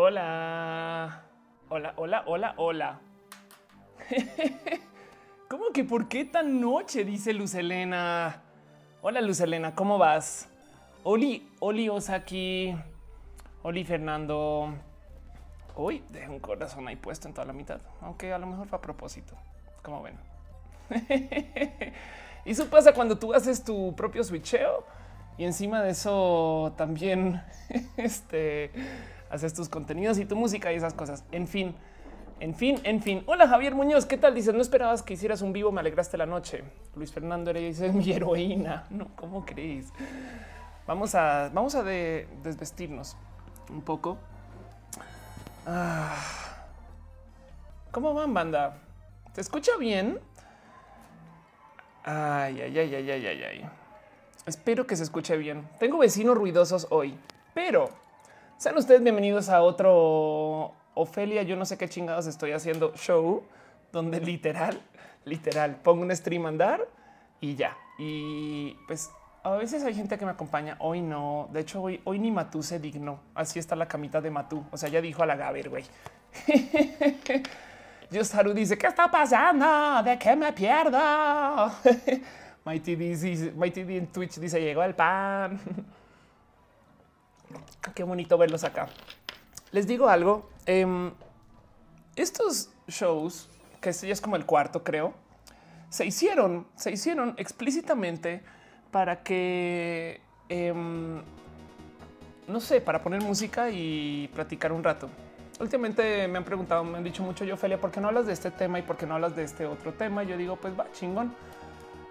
Hola. Hola, hola, hola, hola. ¿Cómo que por qué tan noche? Dice Luz Elena. Hola Luz Elena, ¿cómo vas? Oli, Oli Osaki. Oli Fernando. Uy, dejé un corazón ahí puesto en toda la mitad, aunque a lo mejor fue a propósito, como ven. y eso pasa cuando tú haces tu propio switcheo y encima de eso también este haces tus contenidos y tu música y esas cosas. En fin, en fin, en fin. Hola Javier Muñoz, ¿qué tal? Dices, no esperabas que hicieras un vivo, me alegraste la noche. Luis Fernando dice, mi heroína. No, ¿cómo crees? Vamos a, vamos a desvestirnos un poco. Ah. ¿Cómo van, banda? ¿Se escucha bien? Ay, ay, ay, ay, ay, ay, ay. Espero que se escuche bien. Tengo vecinos ruidosos hoy, pero sean ustedes bienvenidos a otro Ofelia. Yo no sé qué chingados estoy haciendo show donde literal, literal pongo un stream andar y ya. Y pues a veces hay gente que me acompaña. Hoy no. De hecho, hoy, hoy ni Matú se dignó. Así está la camita de Matú. O sea, ya dijo a la Gaber, güey. Haru dice: ¿Qué está pasando? ¿De qué me pierdo? Mighty, dice, Mighty en Twitch dice: Llegó el pan. Qué bonito verlos acá. Les digo algo. Em, estos shows, que este ya es como el cuarto, creo, se hicieron, se hicieron explícitamente para que, em, no sé, para poner música y platicar un rato. Últimamente me han preguntado, me han dicho mucho, yo, Ophelia, ¿por qué no hablas de este tema y por qué no hablas de este otro tema? Yo digo, pues va, chingón.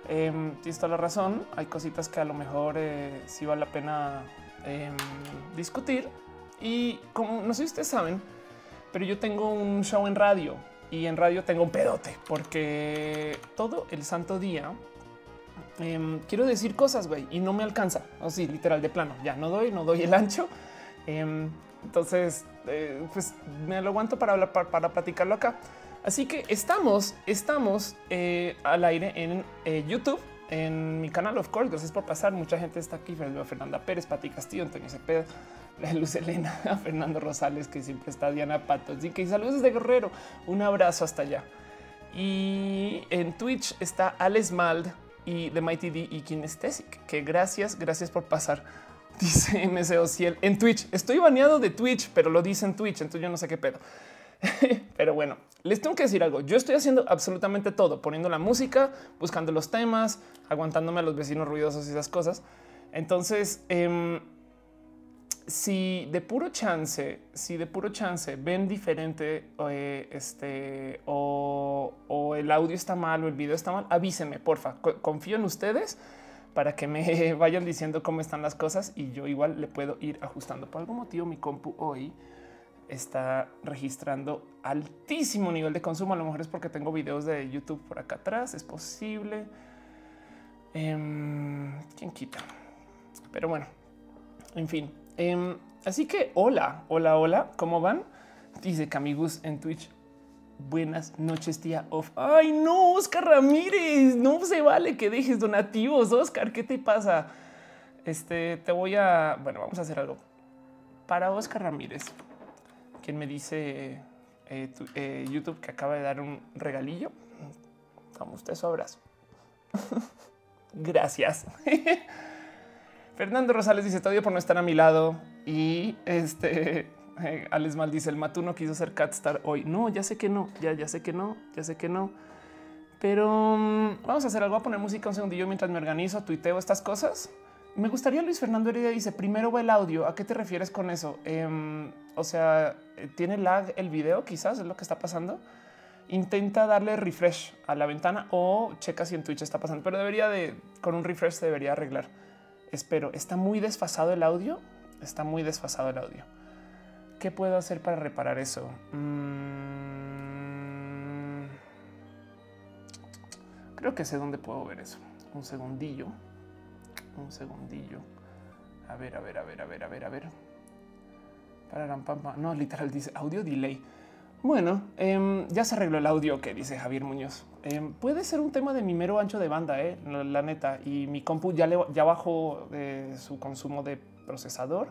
Eh, tienes toda la razón. Hay cositas que a lo mejor eh, sí vale la pena Em, discutir. Y como no sé si ustedes saben, pero yo tengo un show en radio y en radio tengo un pedote porque todo el santo día em, quiero decir cosas, güey, y no me alcanza. Así, literal de plano. Ya no doy, no doy el ancho. Em, entonces, eh, pues me lo aguanto para hablar, para, platicarlo acá. Así que estamos, estamos eh, al aire en eh, YouTube en mi canal, of course. Gracias por pasar. Mucha gente está aquí. Fernanda Pérez, Pati Castillo, Antonio Cepeda, Luz Elena, Fernando Rosales, que siempre está Diana Patos y que saludos desde Guerrero. Un abrazo hasta allá. Y en Twitch está Alex Mald y The Mighty D y Kinestesic, que gracias, gracias por pasar. Dice MSO Ciel en Twitch. Estoy baneado de Twitch, pero lo dice en Twitch, entonces yo no sé qué pedo. Pero bueno, les tengo que decir algo. Yo estoy haciendo absolutamente todo, poniendo la música, buscando los temas, aguantándome a los vecinos ruidosos y esas cosas. Entonces, em, si de puro chance, si de puro chance ven diferente eh, este o, o, el audio está mal o el video está mal, avísenme, porfa. Confío en ustedes para que me vayan diciendo cómo están las cosas y yo igual le puedo ir ajustando. Por algún motivo, mi compu hoy está registrando altísimo nivel de consumo. A lo mejor es porque tengo videos de YouTube por acá atrás. Es posible. Em, ¿Quién quita? Pero bueno, en fin. Em, así que hola, hola, hola. ¿Cómo van? Dice Camigus en Twitch. Buenas noches, tía Off. Ay, no, Oscar Ramírez. No se vale que dejes donativos, Oscar. ¿Qué te pasa? Este te voy a. Bueno, vamos a hacer algo para Oscar Ramírez quien me dice eh, eh, YouTube que acaba de dar un regalillo. Como usted sobras. Gracias. Fernando Rosales dice: Te por no estar a mi lado. Y este Alex Mal dice el Matu no quiso ser Catstar hoy. No, ya sé que no, ya, ya sé que no, ya sé que no. Pero mm, vamos a hacer algo, a poner música un segundillo mientras me organizo, tuiteo estas cosas. Me gustaría Luis Fernando Heredia dice primero va el audio. ¿A qué te refieres con eso? Em, o sea, tiene lag el video, quizás es lo que está pasando. Intenta darle refresh a la ventana o checa si en Twitch está pasando, pero debería de con un refresh se debería arreglar. Espero. Está muy desfasado el audio. Está muy desfasado el audio. ¿Qué puedo hacer para reparar eso? Mm, creo que sé dónde puedo ver eso. Un segundillo. Un segundillo. A ver, a ver, a ver, a ver, a ver, a ver. Para No, literal dice audio delay. Bueno, em, ya se arregló el audio que dice Javier Muñoz. Em, puede ser un tema de mi mero ancho de banda, eh, la, neta. Y mi compu ya, le, ya bajó su consumo de procesador.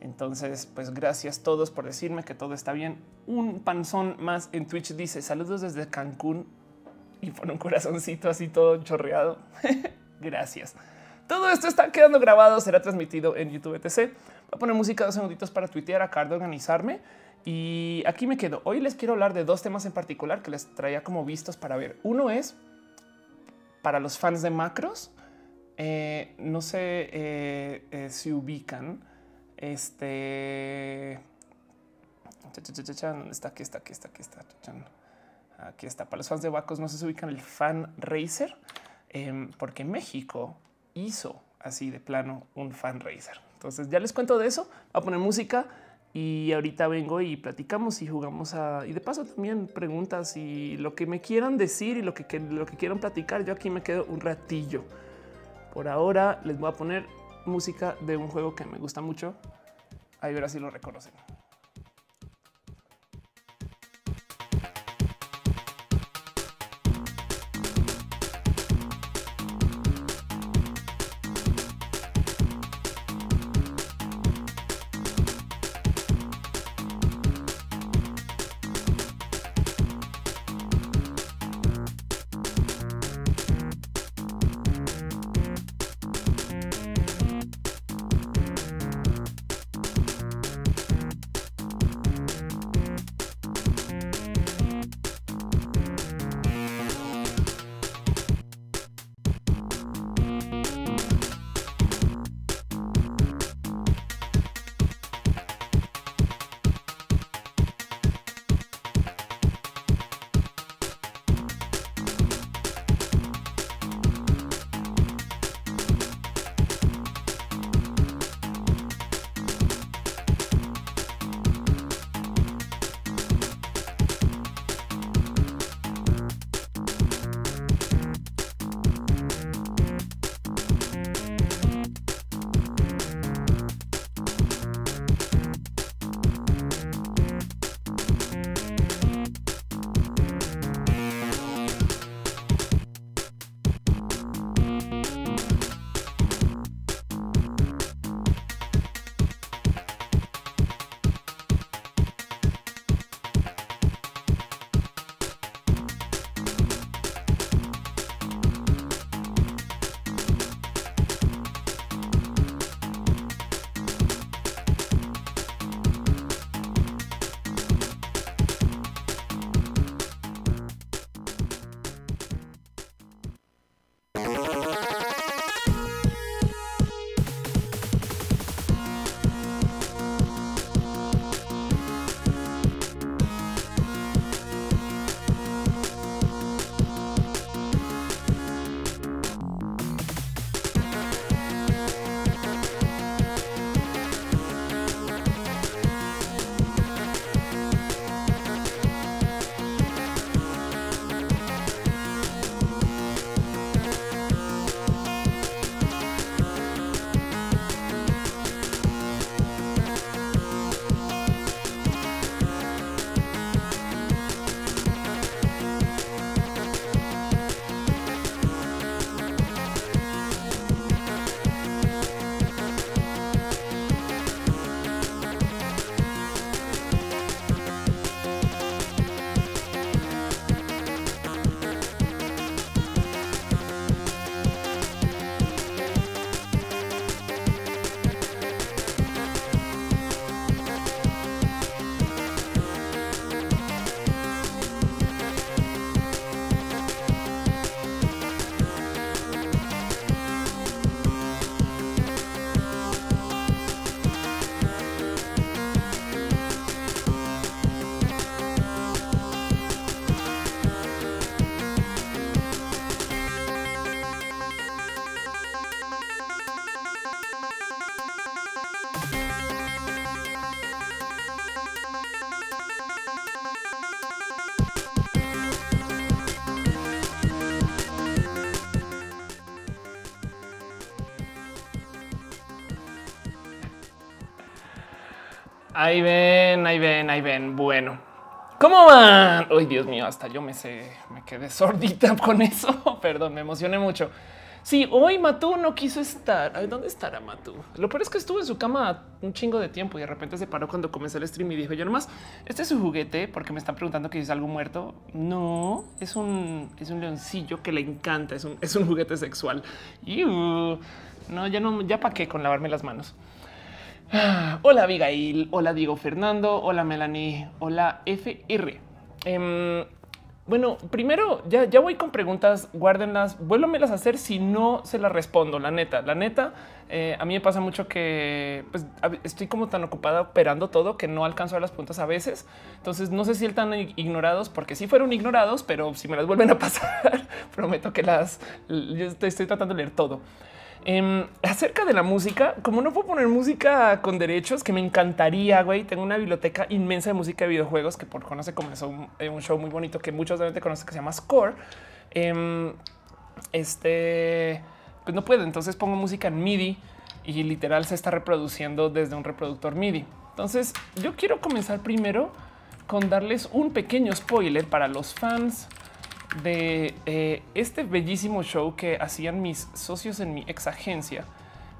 Entonces, pues gracias a todos por decirme que todo está bien. Un panzón más en Twitch dice saludos desde Cancún y pone un corazoncito así todo chorreado. gracias. Todo esto está quedando grabado, será transmitido en YouTube etc. Voy a poner música dos segunditos para tuitear, acá de organizarme. Y aquí me quedo. Hoy les quiero hablar de dos temas en particular que les traía como vistos para ver. Uno es para los fans de macros. Eh, no sé eh, eh, si ubican este. Está aquí, está aquí, está aquí, está. Aquí está. Para los fans de Bacos no se ubican el fan racer porque México hizo así de plano un fan racer. Entonces ya les cuento de eso. Voy a poner música y ahorita vengo y platicamos y jugamos a y de paso también preguntas y lo que me quieran decir y lo que, lo que quieran platicar. Yo aquí me quedo un ratillo. Por ahora les voy a poner música de un juego que me gusta mucho. Ahí verás si lo reconocen. Ahí ven, ahí ven, ahí ven. Bueno, ¿cómo van? Ay, Dios mío, hasta yo me sé, me quedé sordita con eso. Perdón, me emocioné mucho. Sí, hoy Matú no quiso estar. ¿Dónde estará Matú? Lo peor es que estuvo en su cama un chingo de tiempo y de repente se paró cuando comenzó el stream y dijo yo nomás, este es su juguete porque me están preguntando que es algo muerto. No, es un, es un leoncillo que le encanta, es un, es un juguete sexual. Y no, ya no, ya pa' qué con lavarme las manos. Hola Abigail, hola Diego Fernando, hola Melanie, hola FR. Em, bueno, primero ya, ya voy con preguntas, guárdenlas, vuélvamelas a hacer si no se las respondo. La neta, la neta, eh, a mí me pasa mucho que pues, estoy como tan ocupada operando todo que no alcanzo a las preguntas a veces. Entonces no sé si están ignorados porque si fueron ignorados, pero si me las vuelven a pasar, prometo que las yo estoy tratando de leer todo. Em, acerca de la música, como no puedo poner música con derechos, que me encantaría, güey. Tengo una biblioteca inmensa de música de videojuegos que por conoce comenzó un, eh, un, show muy bonito que muchos de conocen que se llama Score. Em, este, pues no puedo. Entonces pongo música en MIDI y literal se está reproduciendo desde un reproductor MIDI. Entonces yo quiero comenzar primero con darles un pequeño spoiler para los fans de eh, este bellísimo show que hacían mis socios en mi ex agencia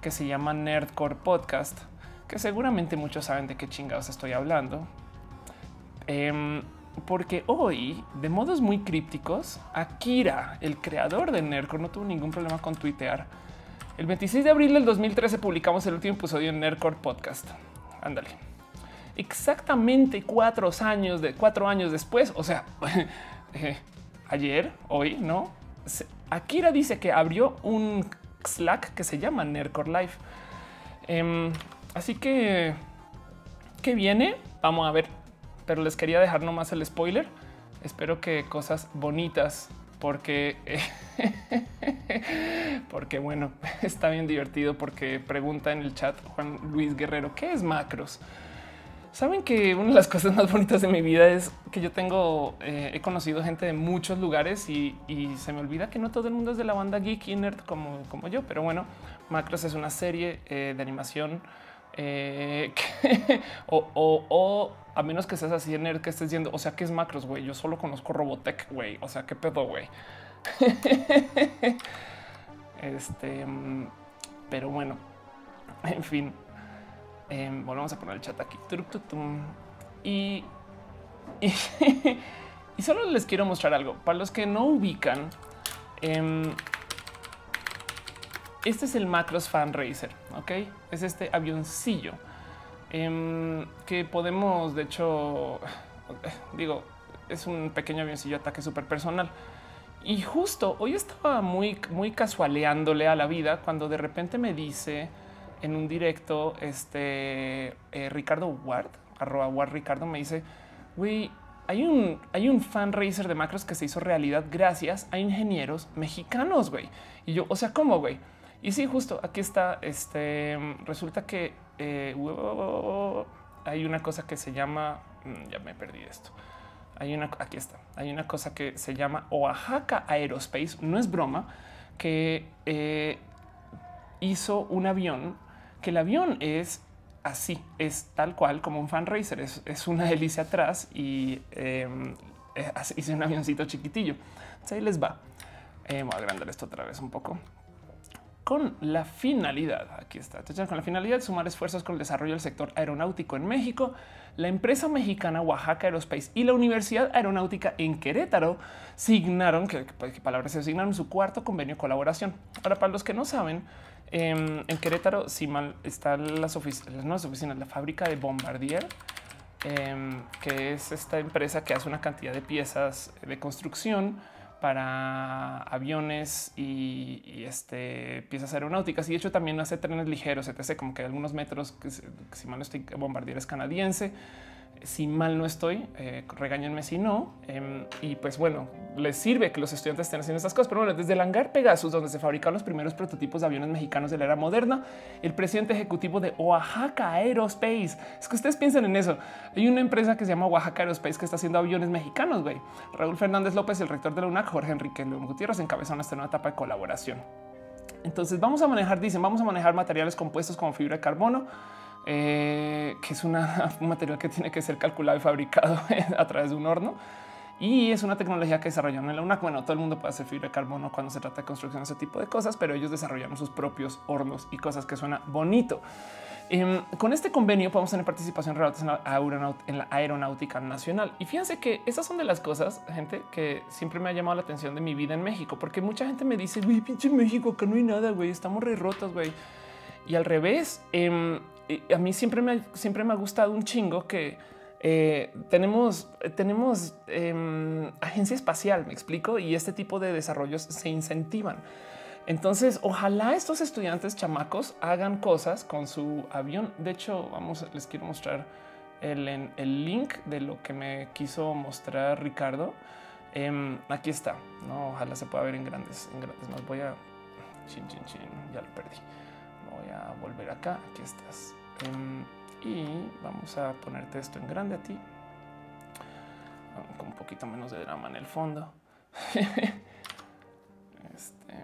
que se llama Nerdcore Podcast, que seguramente muchos saben de qué chingados estoy hablando. Em, porque hoy, de modos muy crípticos, Akira, el creador de Nerdcore, no tuvo ningún problema con tuitear. El 26 de abril del 2013 publicamos el último episodio en Nerdcore Podcast. Ándale. Exactamente cuatro años de cuatro años después, o sea, eh, ayer, hoy, no? Akira dice que abrió un Slack que se llama Nerdcore Life. Em, así que, ¿qué viene? Vamos a ver. Pero les quería dejar nomás el spoiler. Espero que cosas bonitas, porque, porque bueno, está bien divertido. Porque pregunta en el chat Juan Luis Guerrero, ¿qué es macros? Saben que una de las cosas más bonitas de mi vida es que yo tengo, eh, he conocido gente de muchos lugares y, se me olvida que no todo el mundo es de la banda geek y nerd como, como yo. Pero bueno, Macros es una serie eh, de animación eh, o, a menos que seas así de nerd que estés diciendo, o sea, que es Macros, güey. Yo solo conozco Robotech, güey. O sea, qué pedo, güey. este, mm, pero bueno, en fin. Em, volvemos a poner el chat aquí. Y, y, solo les quiero mostrar algo. Para los que no ubican, em, este es el Macros Fan Racer. Ok, es este avioncillo em, que podemos, de hecho, digo, es un pequeño avioncillo ataque súper personal. Y justo hoy estaba muy, muy casualeándole a la vida cuando de repente me dice en un directo, este eh, Ricardo Ward, arroba Ward Ricardo, me dice, güey, hay un, hay un fan racer de macros que se hizo realidad gracias a ingenieros mexicanos, güey. Y yo, o sea, ¿cómo, güey? Y sí, justo aquí está. Este resulta que eh, hay una cosa que se llama, mm, ya me perdí esto. Hay una, aquí está. Hay una cosa que se llama Oaxaca Aerospace. No es broma que eh, hizo un avión que el avión es así, es tal cual como un fan racer, es, una hélice atrás y eh, hice un avioncito chiquitillo. ahí les va. Eh, voy a agrandar esto otra vez un poco con la finalidad, aquí está, con la finalidad de sumar esfuerzos con el desarrollo del sector aeronáutico en México, la empresa mexicana Oaxaca Aerospace y la Universidad Aeronáutica en Querétaro signaron, que, palabras se asignaron su cuarto convenio de colaboración. Ahora, para los que no saben, Em, en Querétaro, si mal están las oficinas, las oficinas, la fábrica de Bombardier, em, que es esta empresa que hace una cantidad de piezas de construcción para aviones y, este, piezas aeronáuticas. Y de hecho también hace trenes ligeros, etc. Como que algunos metros, que si mal no estoy, Bombardier es canadiense si mal no estoy, eh, regáñenme si no. Em, y pues bueno, les sirve que los estudiantes estén haciendo estas cosas. Pero bueno, desde el hangar Pegasus, donde se fabricaron los primeros prototipos de aviones mexicanos de la era moderna, el presidente ejecutivo de Oaxaca Aerospace. Es que ustedes piensen en eso. Hay una empresa que se llama Oaxaca Aerospace que está haciendo aviones mexicanos. Güey. Raúl Fernández López, el rector de la UNAC, Jorge Enrique León Gutiérrez, encabezaron esta nueva etapa de colaboración. Entonces vamos a manejar, dicen, vamos a manejar materiales compuestos como fibra de carbono eh, que es un material que tiene que ser calculado y fabricado a través de un horno. Y es una tecnología que desarrollaron en la UNAC. Bueno, todo el mundo puede hacer fibra de carbono cuando se trata de construcción, ese tipo de cosas, pero ellos desarrollaron sus propios hornos y cosas que suena bonito. Em, con este convenio podemos tener participación en la, en la aeronáutica nacional. Y fíjense que esas son de las cosas, gente, que siempre me ha llamado la atención de mi vida en México, porque mucha gente me dice, güey, pinche México, que no hay nada, güey, estamos re rotos, güey. Y al revés, em, a mí siempre me, siempre me ha gustado un chingo que eh, tenemos, tenemos em, agencia espacial, me explico, y este tipo de desarrollos se incentivan. Entonces, ojalá estos estudiantes chamacos hagan cosas con su avión. De hecho, vamos, les quiero mostrar el, el link de lo que me quiso mostrar Ricardo. Em, aquí está. No, ojalá se pueda ver en grandes, en grandes. Más voy a chin, chin, chin. Ya lo perdí. Voy a volver acá. Aquí estás. Y vamos a ponerte esto en grande a ti. Con un poquito menos de drama en el fondo. este,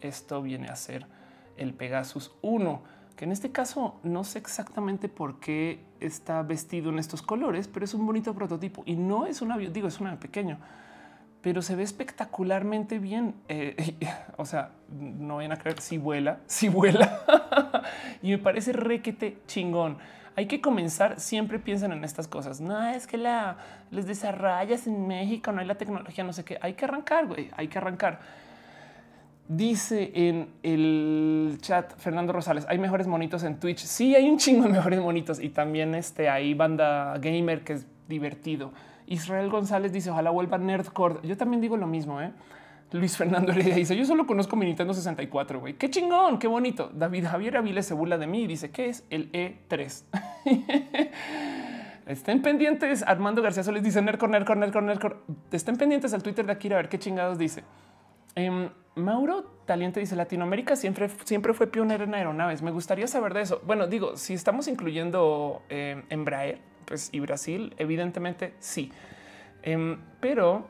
esto viene a ser el Pegasus 1, que en este caso no sé exactamente por qué está vestido en estos colores, pero es un bonito prototipo. Y no es un avión, digo, es un pequeño, pero se ve espectacularmente bien. Eh, o sea, no vayan a creer si vuela, si vuela y me parece requete chingón. Hay que comenzar. Siempre piensan en estas cosas. No es que la les desarrollas en México, no hay la tecnología, no sé qué. Hay que arrancar, güey. Hay que arrancar. Dice en el chat Fernando Rosales, hay mejores monitos en Twitch. Sí, hay un chingo de mejores monitos y también este hay banda gamer que es divertido. Israel González dice ojalá vuelva Nerdcore. Yo también digo lo mismo. ¿eh? Luis Fernando Heredia dice yo solo conozco mi Nintendo 64. Güey, qué chingón, qué bonito. David Javier Aviles se burla de mí y dice que es el E3. Estén pendientes. Armando García Solís dice Nerdcore, Nerdcore, Nerdcore, Nerdcore. Estén pendientes al Twitter de Akira a ver qué chingados dice. Em, Mauro Taliente dice Latinoamérica siempre, siempre fue pionero en aeronaves. Me gustaría saber de eso. Bueno, digo, si estamos incluyendo eh, Embraer pues, y Brasil, evidentemente sí. Em, pero,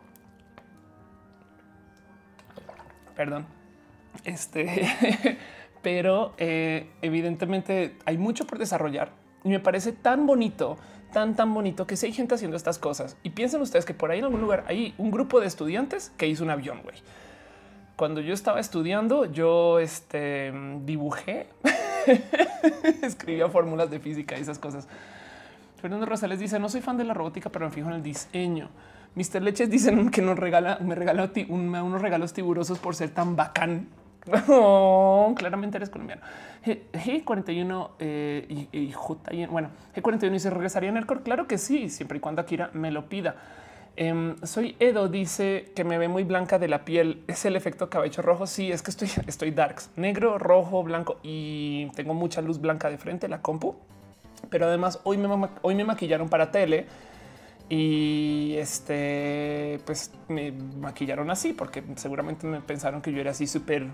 perdón, este, pero eh, evidentemente hay mucho por desarrollar y me parece tan bonito tan, tan bonito que si hay gente haciendo estas cosas y piensen ustedes que por ahí en algún lugar hay un grupo de estudiantes que hizo un avión, güey cuando yo estaba estudiando, yo este, dibujé, escribía fórmulas de física y esas cosas. Fernando Rosales dice: No soy fan de la robótica, pero me fijo en el diseño. Mr. Leches dicen que nos regala, me regaló unos regalos tiburosos por ser tan bacán. claramente eres colombiano. G41 eh, y, J. Bueno, G41 dice: ¿Regresaría en el core? Claro que sí, siempre y cuando Akira me lo pida. Em, soy Edo, dice que me ve muy blanca de la piel. Es el efecto cabello rojo. Sí, es que estoy, estoy darks, negro, rojo, blanco y tengo mucha luz blanca de frente, la compu. Pero además hoy me, hoy me maquillaron para tele y este, pues me maquillaron así porque seguramente me pensaron que yo era así súper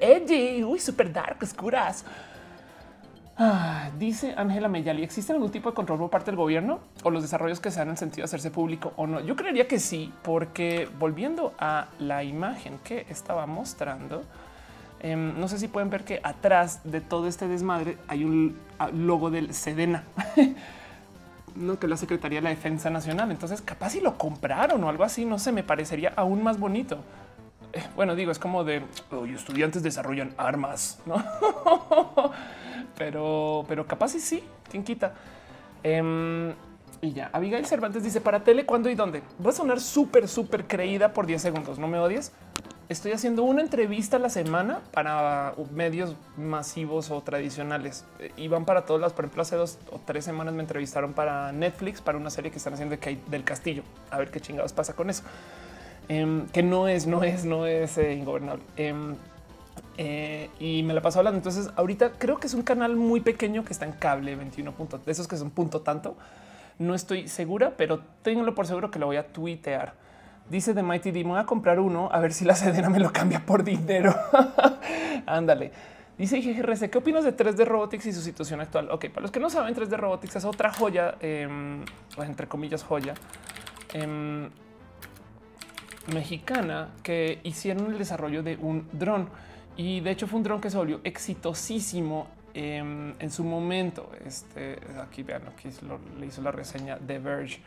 edgy, uy, súper dark, oscuras. Ah, dice Ángela Meyali, ¿existe algún tipo de control por parte del gobierno o los desarrollos que se dan en sentido de hacerse público o no? Yo creería que sí, porque volviendo a la imagen que estaba mostrando, em, no sé si pueden ver que atrás de todo este desmadre hay un logo del Sedena. no que la Secretaría de la Defensa Nacional. Entonces, capaz si lo compraron o algo así, no sé, me parecería aún más bonito. Eh, bueno, digo, es como de estudiantes desarrollan armas, no? pero, pero capaz y sí, quién quita. Em, y ya, Abigail Cervantes dice para tele, cuándo y dónde. Voy a sonar súper, súper creída por 10 segundos. No me odies. Estoy haciendo una entrevista a la semana para medios masivos o tradicionales eh, y van para todos las. Por ejemplo, hace dos o tres semanas me entrevistaron para Netflix para una serie que están haciendo del castillo. A ver qué chingados pasa con eso. Em, que no es, no es, no es eh, ingobernable. Em, eh, y me la paso hablando. Entonces, ahorita creo que es un canal muy pequeño que está en cable 21 puntos de esos que son punto tanto. No estoy segura, pero tengo por seguro que lo voy a tuitear. Dice de Mighty D, voy a comprar uno a ver si la sedena me lo cambia por dinero. Ándale. Dice GRC, ¿qué opinas de 3D Robotics y su situación actual? Ok, para los que no saben, 3D Robotics es otra joya, em, entre comillas, joya em, mexicana que hicieron el desarrollo de un dron y de hecho fue un dron que se volvió exitosísimo em, en su momento, este, aquí vean, aquí le hizo la reseña de Verge.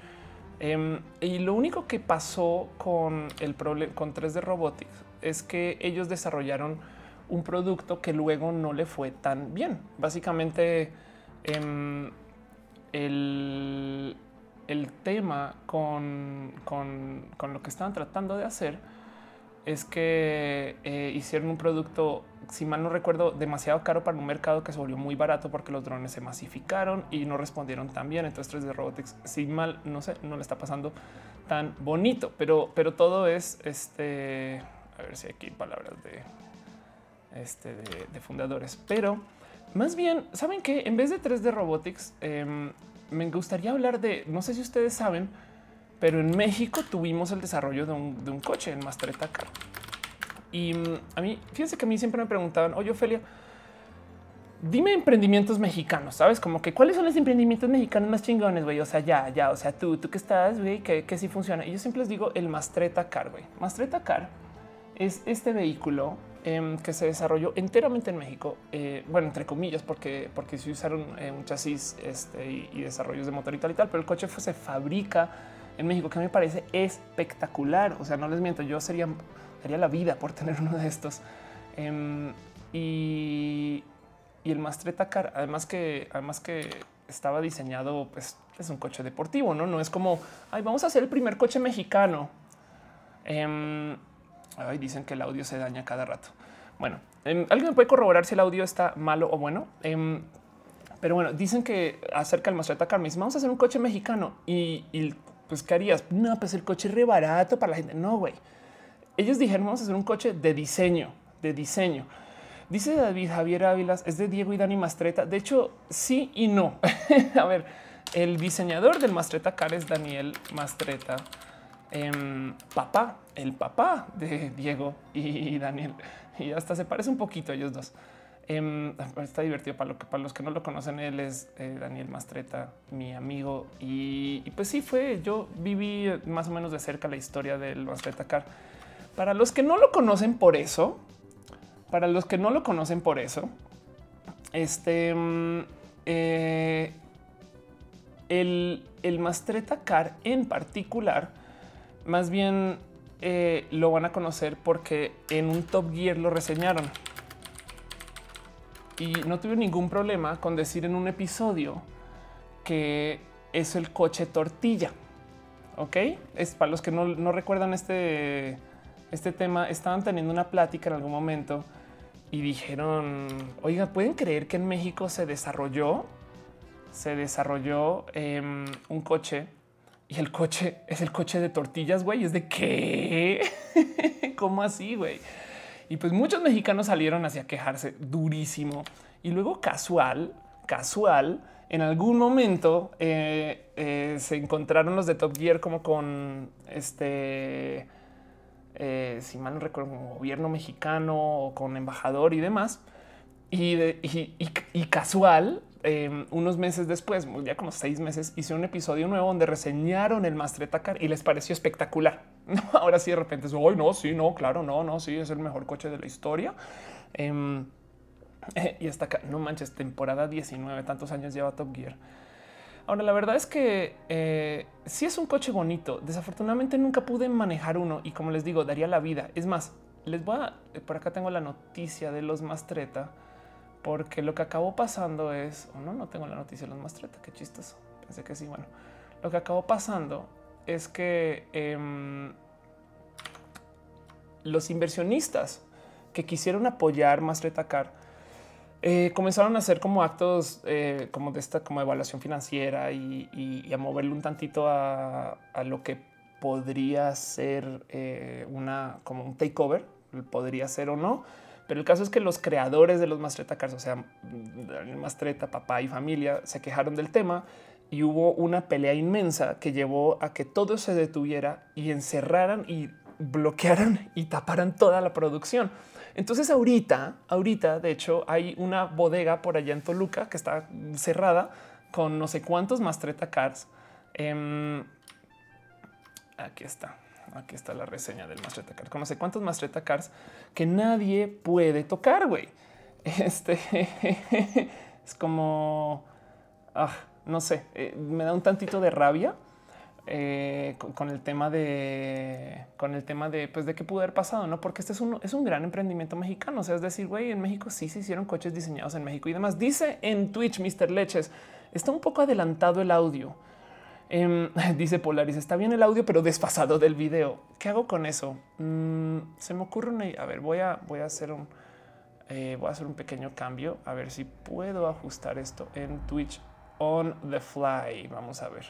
Em, y lo único que pasó con el problema con 3D Robotics es que ellos desarrollaron un producto que luego no le fue tan bien. Básicamente, em, el, el, tema con, con, con, lo que estaban tratando de hacer es que eh, hicieron un producto, si mal no recuerdo, demasiado caro para un mercado que se volvió muy barato porque los drones se masificaron y no respondieron tan bien. Entonces 3D Robotics, si mal no sé, no le está pasando tan bonito, pero, pero todo es este. A ver si hay aquí palabras de, este, de, fundadores, pero más bien, saben que en vez de 3D Robotics, em, me gustaría hablar de, no sé si ustedes saben, pero en México tuvimos el desarrollo de un, coche en Mastreta Car. Y mm, a mí, fíjense que a mí siempre me preguntaban, oye, Ofelia, dime emprendimientos mexicanos, ¿sabes? Como que cuáles son los emprendimientos mexicanos más chingones, güey. O sea, ya, ya, o sea, tú, tú que estás, güey, que, que sí funciona. Y yo siempre les digo el Mastreta Car, güey. Mastreta Car es este vehículo em, que se desarrolló enteramente en México. Eh, bueno, entre comillas, porque, porque se usaron eh, un chasis este, y, y, desarrollos de motor y tal y tal, pero el coche fue, se fabrica en México, que me parece espectacular. O sea, no les miento, yo sería, sería la vida por tener uno de estos. Em, y, el Mastreta Car, además que, además que estaba diseñado, pues es un coche deportivo, no? No es como, ay, vamos a hacer el primer coche mexicano. Eh, ay, dicen que el audio se daña cada rato. Bueno, em, alguien puede corroborar si el audio está malo o bueno. pero bueno, dicen que acerca del me dicen, vamos a hacer un coche mexicano y, y pues ¿qué harías? No, pues el coche es re barato para la gente. No, güey. Ellos dijeron, vamos a hacer un coche de diseño, de diseño. Dice David Javier Ávilas, es de Diego y Dani Mastreta. De hecho, sí y no. a ver, el diseñador del Mastreta Car es Daniel Mastreta, em, papá, el papá de Diego y Daniel. Y hasta se parece un poquito a ellos dos. Em, está divertido para, los que no lo conocen. Él es eh, Daniel Mastreta, mi amigo. Y, pues sí, fue. Yo viví más o menos de cerca la historia del Mastreta Car. Para los que no lo conocen por eso, para los que no lo conocen por eso, este mm, eh, el, el Mastreta Car en particular, más bien eh, lo van a conocer porque en un Top Gear lo reseñaron y no tuve ningún problema con decir en un episodio que es el coche tortilla. Ok, es para los que no, recuerdan este, este tema. Estaban teniendo una plática en algún momento y dijeron: Oiga, pueden creer que en México se desarrolló, se desarrolló em, un coche y el coche es el coche de tortillas. Güey, es de qué? ¿Cómo así? Güey. Y pues muchos mexicanos salieron hacia quejarse durísimo. Y luego casual, casual, en algún momento eh, eh, se encontraron los de Top Gear como con este, eh, si mal no recuerdo, gobierno mexicano o con embajador y demás. Y, y, casual, em, unos meses después, ya como seis meses, hice un episodio nuevo donde reseñaron el Mastreta Car y les pareció espectacular. Ahora sí, de repente, hoy no, sí, no, claro, no, no, sí, es el mejor coche de la historia. Em, y hasta acá, no manches, temporada 19, tantos años lleva Top Gear. Ahora, la verdad es que eh, sí es un coche bonito. Desafortunadamente nunca pude manejar uno y como les digo, daría la vida. Es más, les voy a, por acá tengo la noticia de los Mastreta porque lo que acabó pasando es, o no, no tengo la noticia de los Mastreta, qué chistoso. Pensé que sí, bueno, lo que acabó pasando es que em, los inversionistas que quisieron apoyar Car eh, comenzaron a hacer como actos eh, como de esta como evaluación financiera y, a moverle un tantito a, lo que podría ser eh, una como un takeover, podría ser o no. Pero el caso es que los creadores de los Mastreta Cars, o sea, Mastreta, papá y familia, se quejaron del tema y hubo una pelea inmensa que llevó a que todo se detuviera y encerraran y bloquearan y taparan toda la producción. Entonces ahorita, ahorita, de hecho, hay una bodega por allá en Toluca que está cerrada con no sé cuántos Mastreta Cars. Em, aquí está. Aquí está la reseña del Mastreta Cars. Con no sé cuántos Mastreta Cars que nadie puede tocar, güey. Este es como, ah, no sé, eh, me da un tantito de rabia eh, con, el tema de con el tema de pues de qué pudo haber pasado, no? Porque este es un, es un gran emprendimiento mexicano. O sea, es decir, güey, en México sí se hicieron coches diseñados en México y demás. Dice en Twitch, Mr. Leches, está un poco adelantado el audio. Em, dice Polaris, está bien el audio, pero desfasado del video. ¿Qué hago con eso? Mm, se me ocurre una. A ver, voy a, voy a hacer un, eh, voy a hacer un pequeño cambio a ver si puedo ajustar esto en Twitch on the fly. Vamos a ver.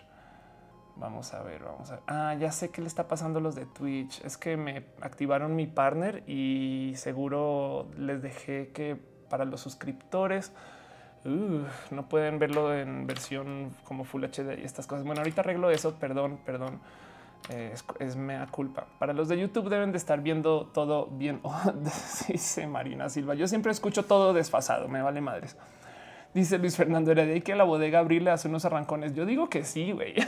Vamos a ver, vamos a ver. Ah, ya sé qué le está pasando a los de Twitch. Es que me activaron mi partner y seguro les dejé que para los suscriptores no pueden verlo en versión como Full HD y estas cosas. Bueno, ahorita arreglo eso. Perdón, perdón. es, es, mea culpa. Para los de YouTube deben de estar viendo todo bien. Oh, dice Marina Silva. Yo siempre escucho todo desfasado. Me vale madres. Dice Luis Fernando Heredia que a la bodega abrirle hace unos arrancones. Yo digo que sí, güey.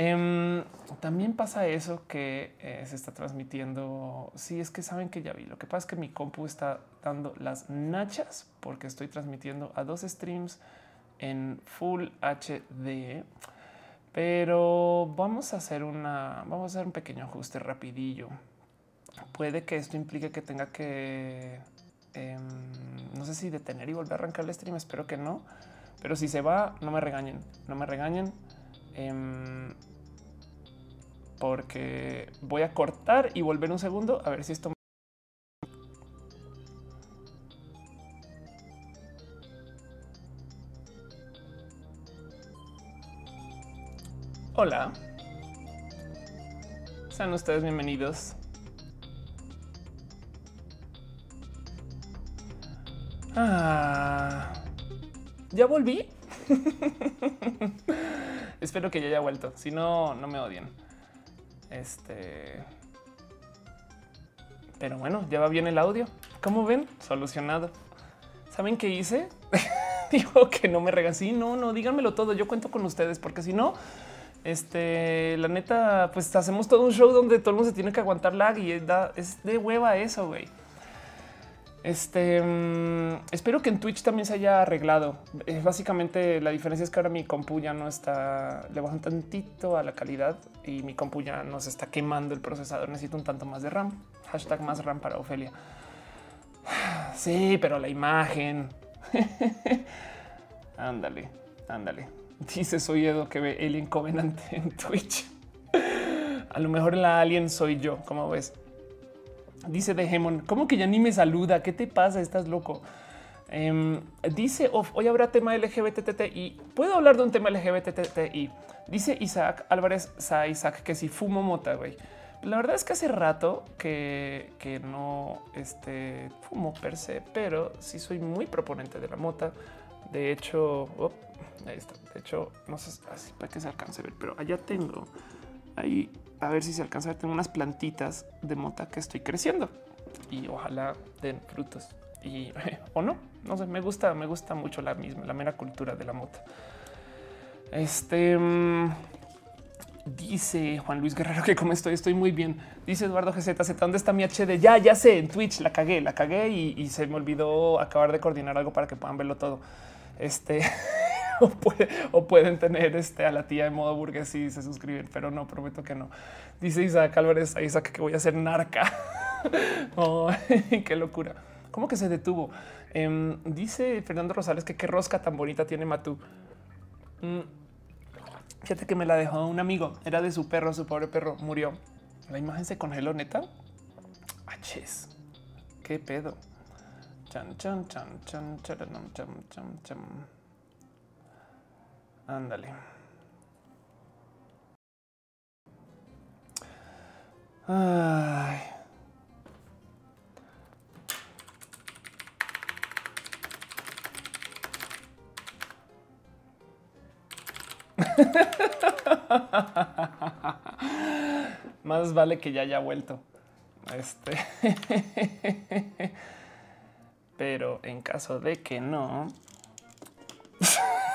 Em, también pasa eso que eh, se está transmitiendo. Sí, es que saben que ya vi. Lo que pasa es que mi compu está dando las nachas porque estoy transmitiendo a dos streams en Full HD. Pero vamos a hacer una, vamos a hacer un pequeño ajuste rapidillo. Puede que esto implique que tenga que Em, no sé si detener y volver a arrancar el stream. Espero que no. Pero si se va, no me regañen. No me regañen. Em, porque voy a cortar y volver un segundo a ver si esto. Hola. Sean ustedes bienvenidos Ah, ya volví. Espero que ya haya vuelto. Si no, no me odien. Este. Pero bueno, ya va bien el audio. Como ven? Solucionado. ¿Saben qué hice? Digo que no me regan. No, no, díganmelo todo. Yo cuento con ustedes porque si no, este, la neta, pues hacemos todo un show donde todo el mundo se tiene que aguantar lag y es de hueva eso, güey. Este mm, espero que en Twitch también se haya arreglado. Eh, básicamente la diferencia es que ahora mi compu ya no está, le bajan tantito a la calidad y mi compu ya no se está quemando el procesador. Necesito un tanto más de RAM. Hashtag más RAM para Ofelia. Sí, pero la imagen. ándale, ándale. Dice soy Edo que ve Alien Covenant en Twitch. A lo mejor la Alien soy yo, como ves. Dice Dejemon, ¿cómo que ya ni me saluda? ¿Qué te pasa? Estás loco. Em, dice hoy habrá tema LGBTTI. Puedo hablar de un tema LGBTTI. Dice Isaac Álvarez Sa Isaac que si fumo mota, güey. La verdad es que hace rato que, que no este, fumo per se, pero sí soy muy proponente de la mota. De hecho, oh, ahí está. De hecho, no sé así para que se alcance a ver, pero allá tengo ahí a ver si se alcanza a ver. Tengo unas plantitas de mota que estoy creciendo y ojalá den frutos y o no. No sé, me gusta, me gusta mucho la misma, la mera cultura de la mota. Este mm, dice Juan Luis Guerrero que como estoy, estoy muy bien. Dice Eduardo GZ, ¿dónde está mi HD? Ya, ya sé, en Twitch la cagué, la cagué y, y se me olvidó acabar de coordinar algo para que puedan verlo todo. Este o, pueden tener este, a la tía de modo burgués y se suscriben, pero no, prometo que no. Dice Isaac Álvarez a Isaac que voy a ser narca. qué locura. ¿Cómo que se detuvo? Em, dice Fernando Rosales que qué rosca tan bonita tiene Matú. Mm, fíjate que me la dejó un amigo. Era de su perro, su pobre perro murió. La imagen se congeló, neta. Aches. Qué pedo. Chan, chan, chan, chan, chan, chan, chan, chan. Ándale. Más vale que ya haya vuelto. Este. Pero en caso de que no,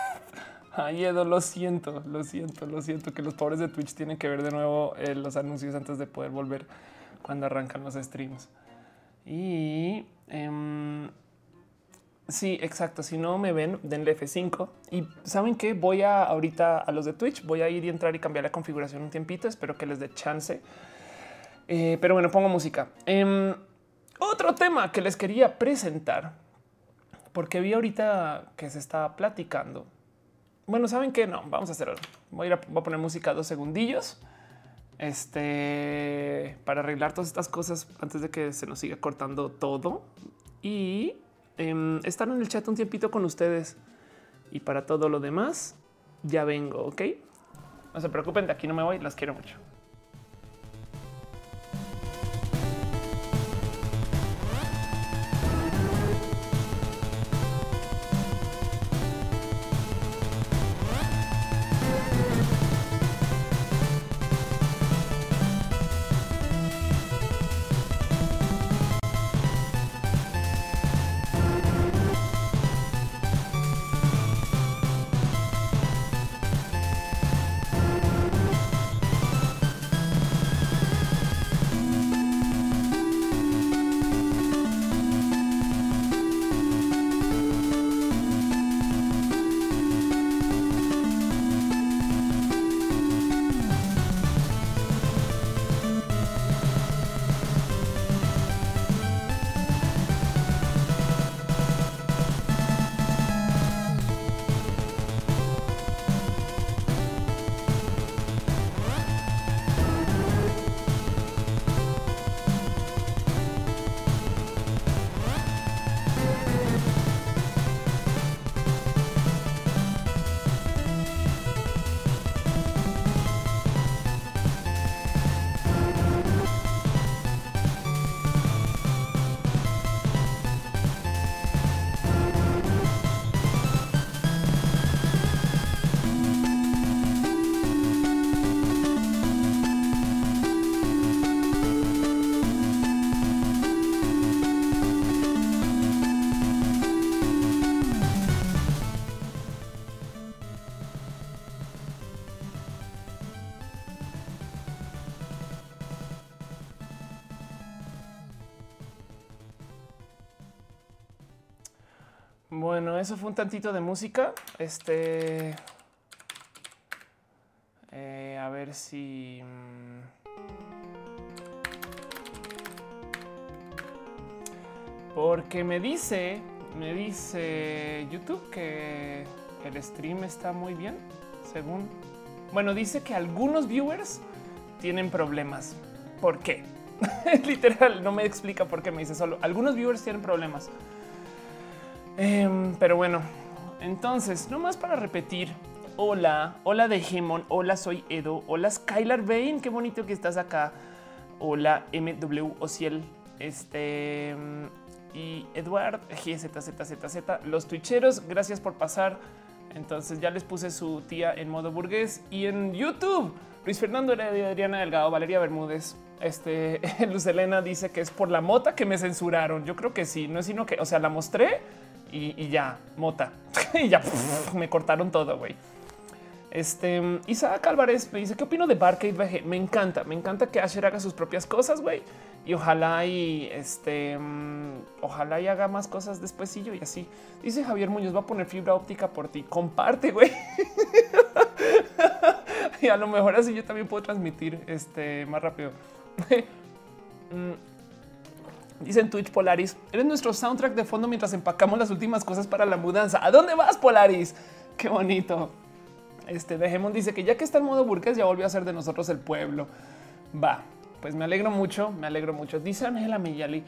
Ay, Edo, lo siento, lo siento, lo siento que los pobres de Twitch tienen que ver de nuevo eh, los anuncios antes de poder volver cuando arrancan los streams. Y em, sí, exacto. Si no me ven, denle F5 y saben que voy a ahorita a los de Twitch, voy a ir y entrar y cambiar la configuración un tiempito. Espero que les dé chance. Eh, pero bueno, pongo música. Em, otro tema que les quería presentar, porque vi ahorita que se está platicando. Bueno, saben que no, vamos a hacer Voy a, ir a, a poner música dos segundillos este, para arreglar todas estas cosas antes de que se nos siga cortando todo y eh, estar en el chat un tiempito con ustedes. Y para todo lo demás, ya vengo, ¿ok? No se preocupen, de aquí no me voy, las quiero mucho. Eso fue un tantito de música. Este. Eh, a ver si. Mm, porque me dice, me dice YouTube que el stream está muy bien, según. Bueno, dice que algunos viewers tienen problemas. ¿Por qué? Literal, no me explica por qué me dice solo. Algunos viewers tienen problemas. Em, pero bueno, entonces, nomás para repetir. Hola, hola de Gemon, hola, soy Edo, hola Skylar Bain, qué bonito que estás acá. Hola MW Ociel, este y Edward GZZZZ, los twitcheros, gracias por pasar. Entonces ya les puse su tía en modo burgués y en YouTube. Luis Fernando Adriana Delgado, Valeria Bermúdez, este Luz Elena dice que es por la mota que me censuraron. Yo creo que sí, no es sino que, o sea, la mostré y, ya, mota. y ya me cortaron todo, güey. Este Isaac Álvarez me dice qué opino de Barcade. Me encanta, me encanta que Asher haga sus propias cosas, güey. Y ojalá y este, mm, ojalá y haga más cosas después y así. Dice Javier Muñoz va a poner fibra óptica por ti. Comparte, güey. y a lo mejor así yo también puedo transmitir este más rápido. Mm, Dicen Twitch Polaris, eres nuestro soundtrack de fondo mientras empacamos las últimas cosas para la mudanza. ¿A dónde vas, Polaris? Qué bonito. Este Dejemos dice que ya que está en modo burgués, ya volvió a ser de nosotros el pueblo. Va, pues me alegro mucho, me alegro mucho. Dice Ángela Millali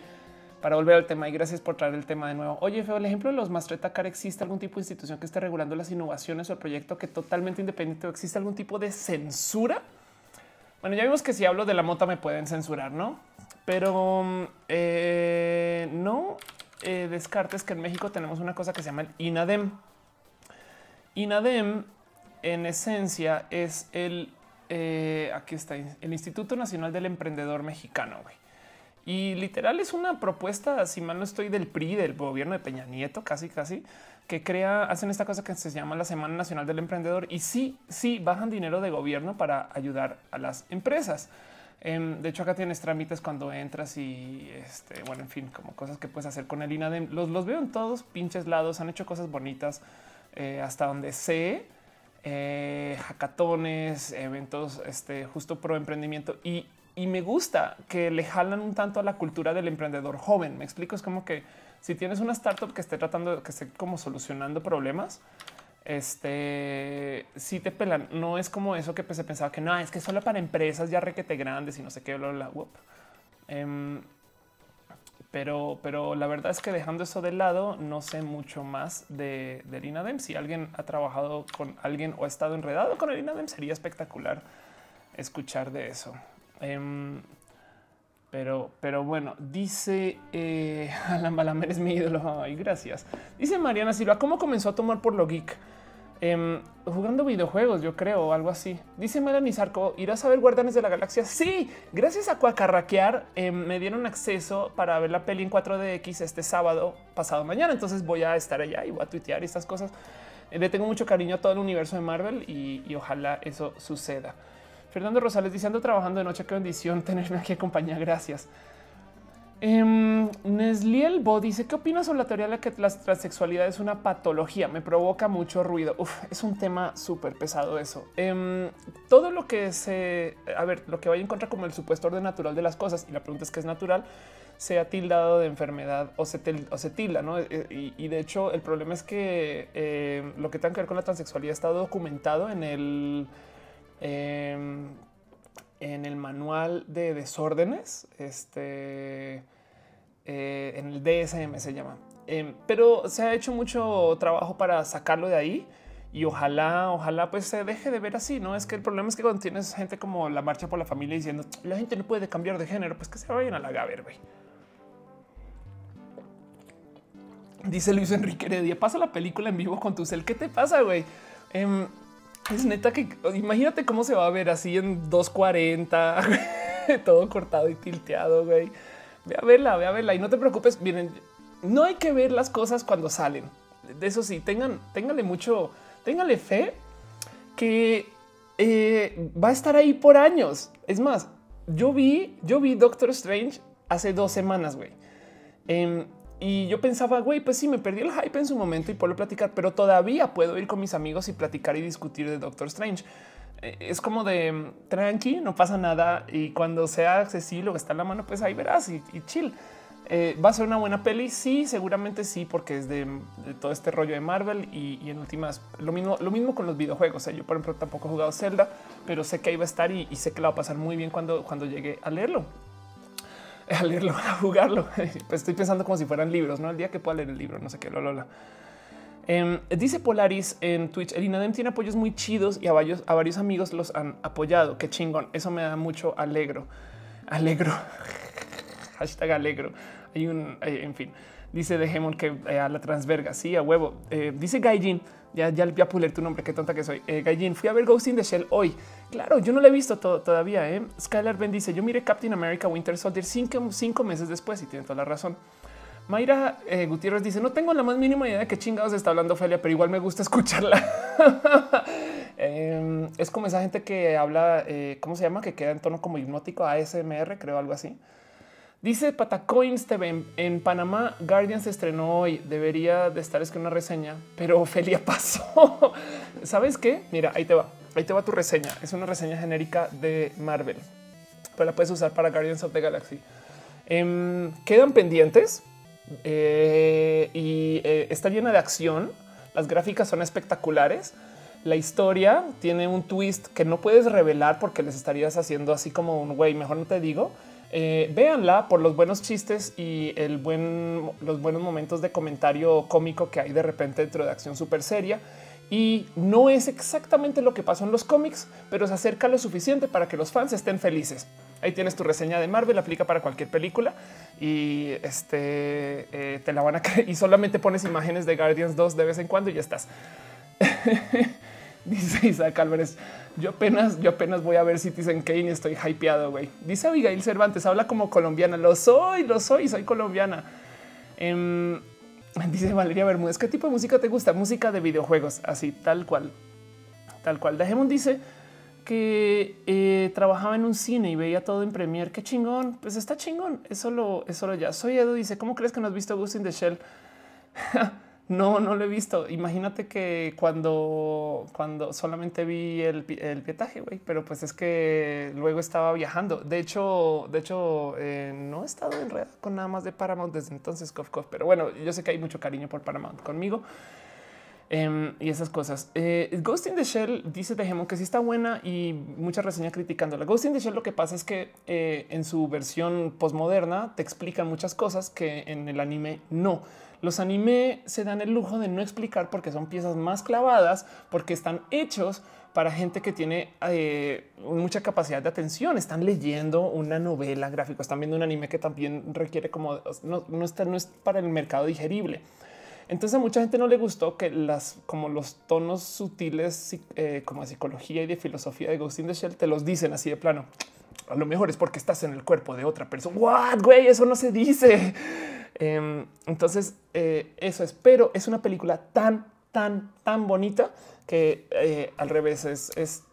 para volver al tema y gracias por traer el tema de nuevo. Oye, Feo, el ejemplo de los Mastreta Car, ¿existe algún tipo de institución que esté regulando las innovaciones o el proyecto que totalmente independiente o existe algún tipo de censura? Bueno, ya vimos que si hablo de la mota me pueden censurar, ¿no? Pero eh, no eh, descartes que en México tenemos una cosa que se llama el INADEM. INADEM en esencia es el, eh, aquí está, el Instituto Nacional del Emprendedor Mexicano. Y literal es una propuesta, si mal no estoy, del PRI, del gobierno de Peña Nieto, casi, casi, que crea, hacen esta cosa que se llama la Semana Nacional del Emprendedor y sí, sí, bajan dinero de gobierno para ayudar a las empresas. Em, de hecho, acá tienes trámites cuando entras y este, bueno, en fin, como cosas que puedes hacer con el INADEM. Los, los veo en todos pinches lados, han hecho cosas bonitas eh, hasta donde sé, eh, hackatones, eventos este, justo pro emprendimiento y, y me gusta que le jalan un tanto a la cultura del emprendedor joven. Me explico, es como que si tienes una startup que esté tratando, que esté como solucionando problemas, este si te pelan. No es como eso que se pensaba que no es que solo para empresas ya requete grandes y no sé qué. Bla, bla, em, pero, pero la verdad es que dejando eso de lado, no sé mucho más de, del INADEM. Si alguien ha trabajado con alguien o ha estado enredado con el INADEM, sería espectacular escuchar de eso. Em, pero, pero bueno, dice eh, Alan es mi ídolo. Ay, gracias. Dice Mariana Silva, ¿cómo comenzó a tomar por lo geek? Em, jugando videojuegos, yo creo, algo así. Dice Melanie Zarco, ¿irás a ver Guardianes de la Galaxia? Sí, gracias a Cuacarraquear em, me dieron acceso para ver la peli en 4DX este sábado pasado mañana. Entonces voy a estar allá y voy a tuitear estas cosas. Eh, le tengo mucho cariño a todo el universo de Marvel y, ojalá eso suceda. Fernando Rosales diciendo trabajando de noche, qué bendición tenerme aquí acompañada. Gracias. Um, Nesliel Bo dice: ¿Qué opinas sobre la teoría de que la transexualidad es una patología? Me provoca mucho ruido. Uf, es un tema súper pesado eso. Em, todo lo que se, a ver, lo que vaya en contra como el supuesto orden natural de las cosas, y la pregunta es qué es natural, se ha tildado de enfermedad o se, tilda, ¿no? Eh, eh, y, de hecho el problema es que eh, lo que tenga que ver con la transexualidad está documentado en el em, en el manual de desórdenes, este, eh, en el DSM se llama. Em, pero se ha hecho mucho trabajo para sacarlo de ahí y ojalá, ojalá pues se deje de ver así. No es que el problema es que cuando tienes gente como la marcha por la familia diciendo la gente no puede cambiar de género, pues que se vayan a la gaber. Dice Luis Enrique Heredia, pasa la película en vivo con tu cel. ¿Qué te pasa, güey? Em, es neta que imagínate cómo se va a ver así en 240, todo cortado y tilteado, güey. Ve a verla, ve a verla y no te preocupes. Miren, no hay que ver las cosas cuando salen. De eso sí, tengan, ténganle mucho, ténganle fe que eh, va a estar ahí por años. Es más, yo vi, yo vi Doctor Strange hace dos semanas, güey. Em, y yo pensaba, güey, pues sí, me perdí el hype en su momento y puedo platicar, pero todavía puedo ir con mis amigos y platicar y discutir de Doctor Strange. Eh, es como de mm, tranqui, no pasa nada. Y cuando sea accesible o está en la mano, pues ahí verás y, chill. Eh, va a ser una buena peli. Sí, seguramente sí, porque es de, todo este rollo de Marvel y, en últimas lo mismo, lo mismo con los videojuegos. yo, por ejemplo, tampoco he jugado Zelda, pero sé que ahí va a estar y, y sé que la va a pasar muy bien cuando, cuando llegue a leerlo a leerlo, a jugarlo. Pues estoy pensando como si fueran libros, no el día que pueda leer el libro, no sé qué, lo, em, dice Polaris en Twitch, el INADEM tiene apoyos muy chidos y a varios, a varios amigos los han apoyado. Qué chingón. Eso me da mucho alegro. Alegro. Hashtag alegro. Hay un, eh, en fin, dice Dejemon que eh, a la transverga. Sí, a huevo. Eh, dice Gaijin ya, ya voy a pulir tu nombre, qué tonta que soy. Gallín, fui a ver Ghost in the Shell hoy. Claro, yo no lo he visto todavía. Skylar bendice. Yo miré Captain America Winter Soldier cinco, meses después y tiene toda la razón. Mayra Gutiérrez dice: No tengo la más mínima idea de qué chingados está hablando Ophelia, pero igual me gusta escucharla. Em, es como esa gente que habla, ¿cómo se llama? Que queda en tono como hipnótico, ASMR, creo algo así. Dice Patacoins TV en Panamá. Guardian se estrenó hoy. Debería de estar escribiendo una reseña, pero Ophelia pasó. ¿Sabes qué? Mira, ahí te va. Ahí te va tu reseña. Es una reseña genérica de Marvel, pero la puedes usar para Guardians of the Galaxy. Em, quedan pendientes eh, y eh, está llena de acción. Las gráficas son espectaculares. La historia tiene un twist que no puedes revelar porque les estarías haciendo así como un güey. Mejor no te digo eh, véanla por los buenos chistes y el buen, los buenos momentos de comentario cómico que hay de repente dentro de acción súper seria. Y no es exactamente lo que pasó en los cómics, pero se acerca lo suficiente para que los fans estén felices. Ahí tienes tu reseña de Marvel, aplica para cualquier película y este eh, te la van a creer y solamente pones imágenes de Guardians 2 de vez en cuando y ya estás. Dice Isaac Álvarez, yo apenas, yo apenas voy a ver Citizen Kane y estoy hypeado, güey. Dice Abigail Cervantes, habla como colombiana. Lo soy, lo soy, soy colombiana. Em, dice Valeria Bermúdez, ¿qué tipo de música te gusta? Música de videojuegos, así, tal cual. Tal cual. Dejemos dice, que eh, trabajaba en un cine y veía todo en Premiere. Qué chingón. Pues está chingón. Es solo, es solo ya. Soy Edu. Dice, ¿cómo crees que no has visto Ghost in the Shell? no, no lo he visto. Imagínate que cuando, cuando solamente vi el, el pietaje, güey, pero pues es que luego estaba viajando. De hecho, de hecho, eh, no he estado en red con nada más de Paramount desde entonces, cof, Pero bueno, yo sé que hay mucho cariño por Paramount conmigo. Em, y esas cosas. Eh, Ghost in the Shell dice Dejemos que sí está buena y mucha reseña criticándola. Ghost in the Shell lo que pasa es que eh, en su versión postmoderna te explican muchas cosas que en el anime no. Los anime se dan el lujo de no explicar porque son piezas más clavadas, porque están hechos para gente que tiene eh, mucha capacidad de atención. Están leyendo una novela gráfica, están viendo un anime que también requiere como no, está, no es para el mercado digerible. Entonces a mucha gente no le gustó que las como los tonos sutiles eh, como de psicología y de filosofía de Ghost in the Shell te los dicen así de plano. A lo mejor es porque estás en el cuerpo de otra persona. What güey, eso no se dice. Em, entonces eh, eso es, pero es una película tan, tan, tan bonita que eh, al revés es, es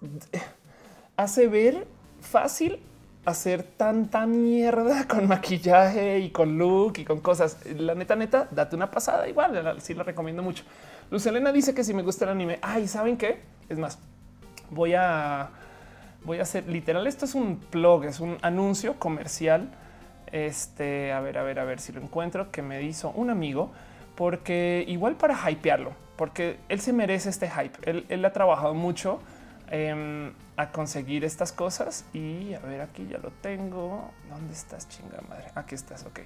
hace ver fácil hacer tanta mierda con maquillaje y con look y con cosas. La neta, neta, date una pasada. Igual, sí la recomiendo mucho. Luz Elena dice que si me gusta el anime, ay, ¿saben qué? Es más, voy a, voy a hacer literal. Esto es un blog, es un anuncio comercial. Este, a ver, a ver, a ver si lo encuentro que me hizo un amigo, porque igual para hypearlo, porque él se merece este hype. Él, él ha trabajado mucho Em, a conseguir estas cosas. Y a ver, aquí ya lo tengo. ¿Dónde estás, chinga madre? Aquí estás. Ok.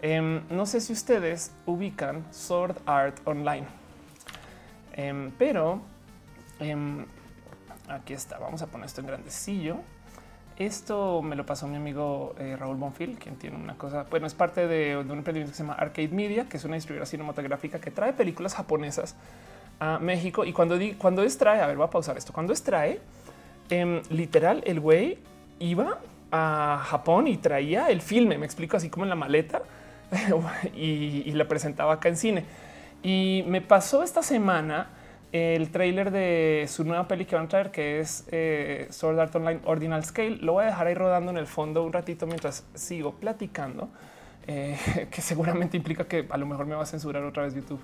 Em, no sé si ustedes ubican Sword Art Online, em, pero aquí está. Vamos a poner esto en grandecillo. Esto me lo pasó mi amigo eh, Raúl Bonfil, quien tiene una cosa, bueno, es parte de, un emprendimiento que se llama Arcade Media, que es una distribuidora cinematográfica que trae películas japonesas a México. Y cuando, cuando extrae, a ver, voy a pausar esto. Cuando extrae, em, literal, el güey iba a Japón y traía el filme, me explico así como en la maleta y, y la presentaba acá en cine. Y me pasó esta semana el trailer de su nueva peli que van a traer, que es eh, Sword Online Ordinal Scale. Lo voy a dejar ahí rodando en el fondo un ratito mientras sigo platicando, eh, que seguramente implica que a lo mejor me va a censurar otra vez YouTube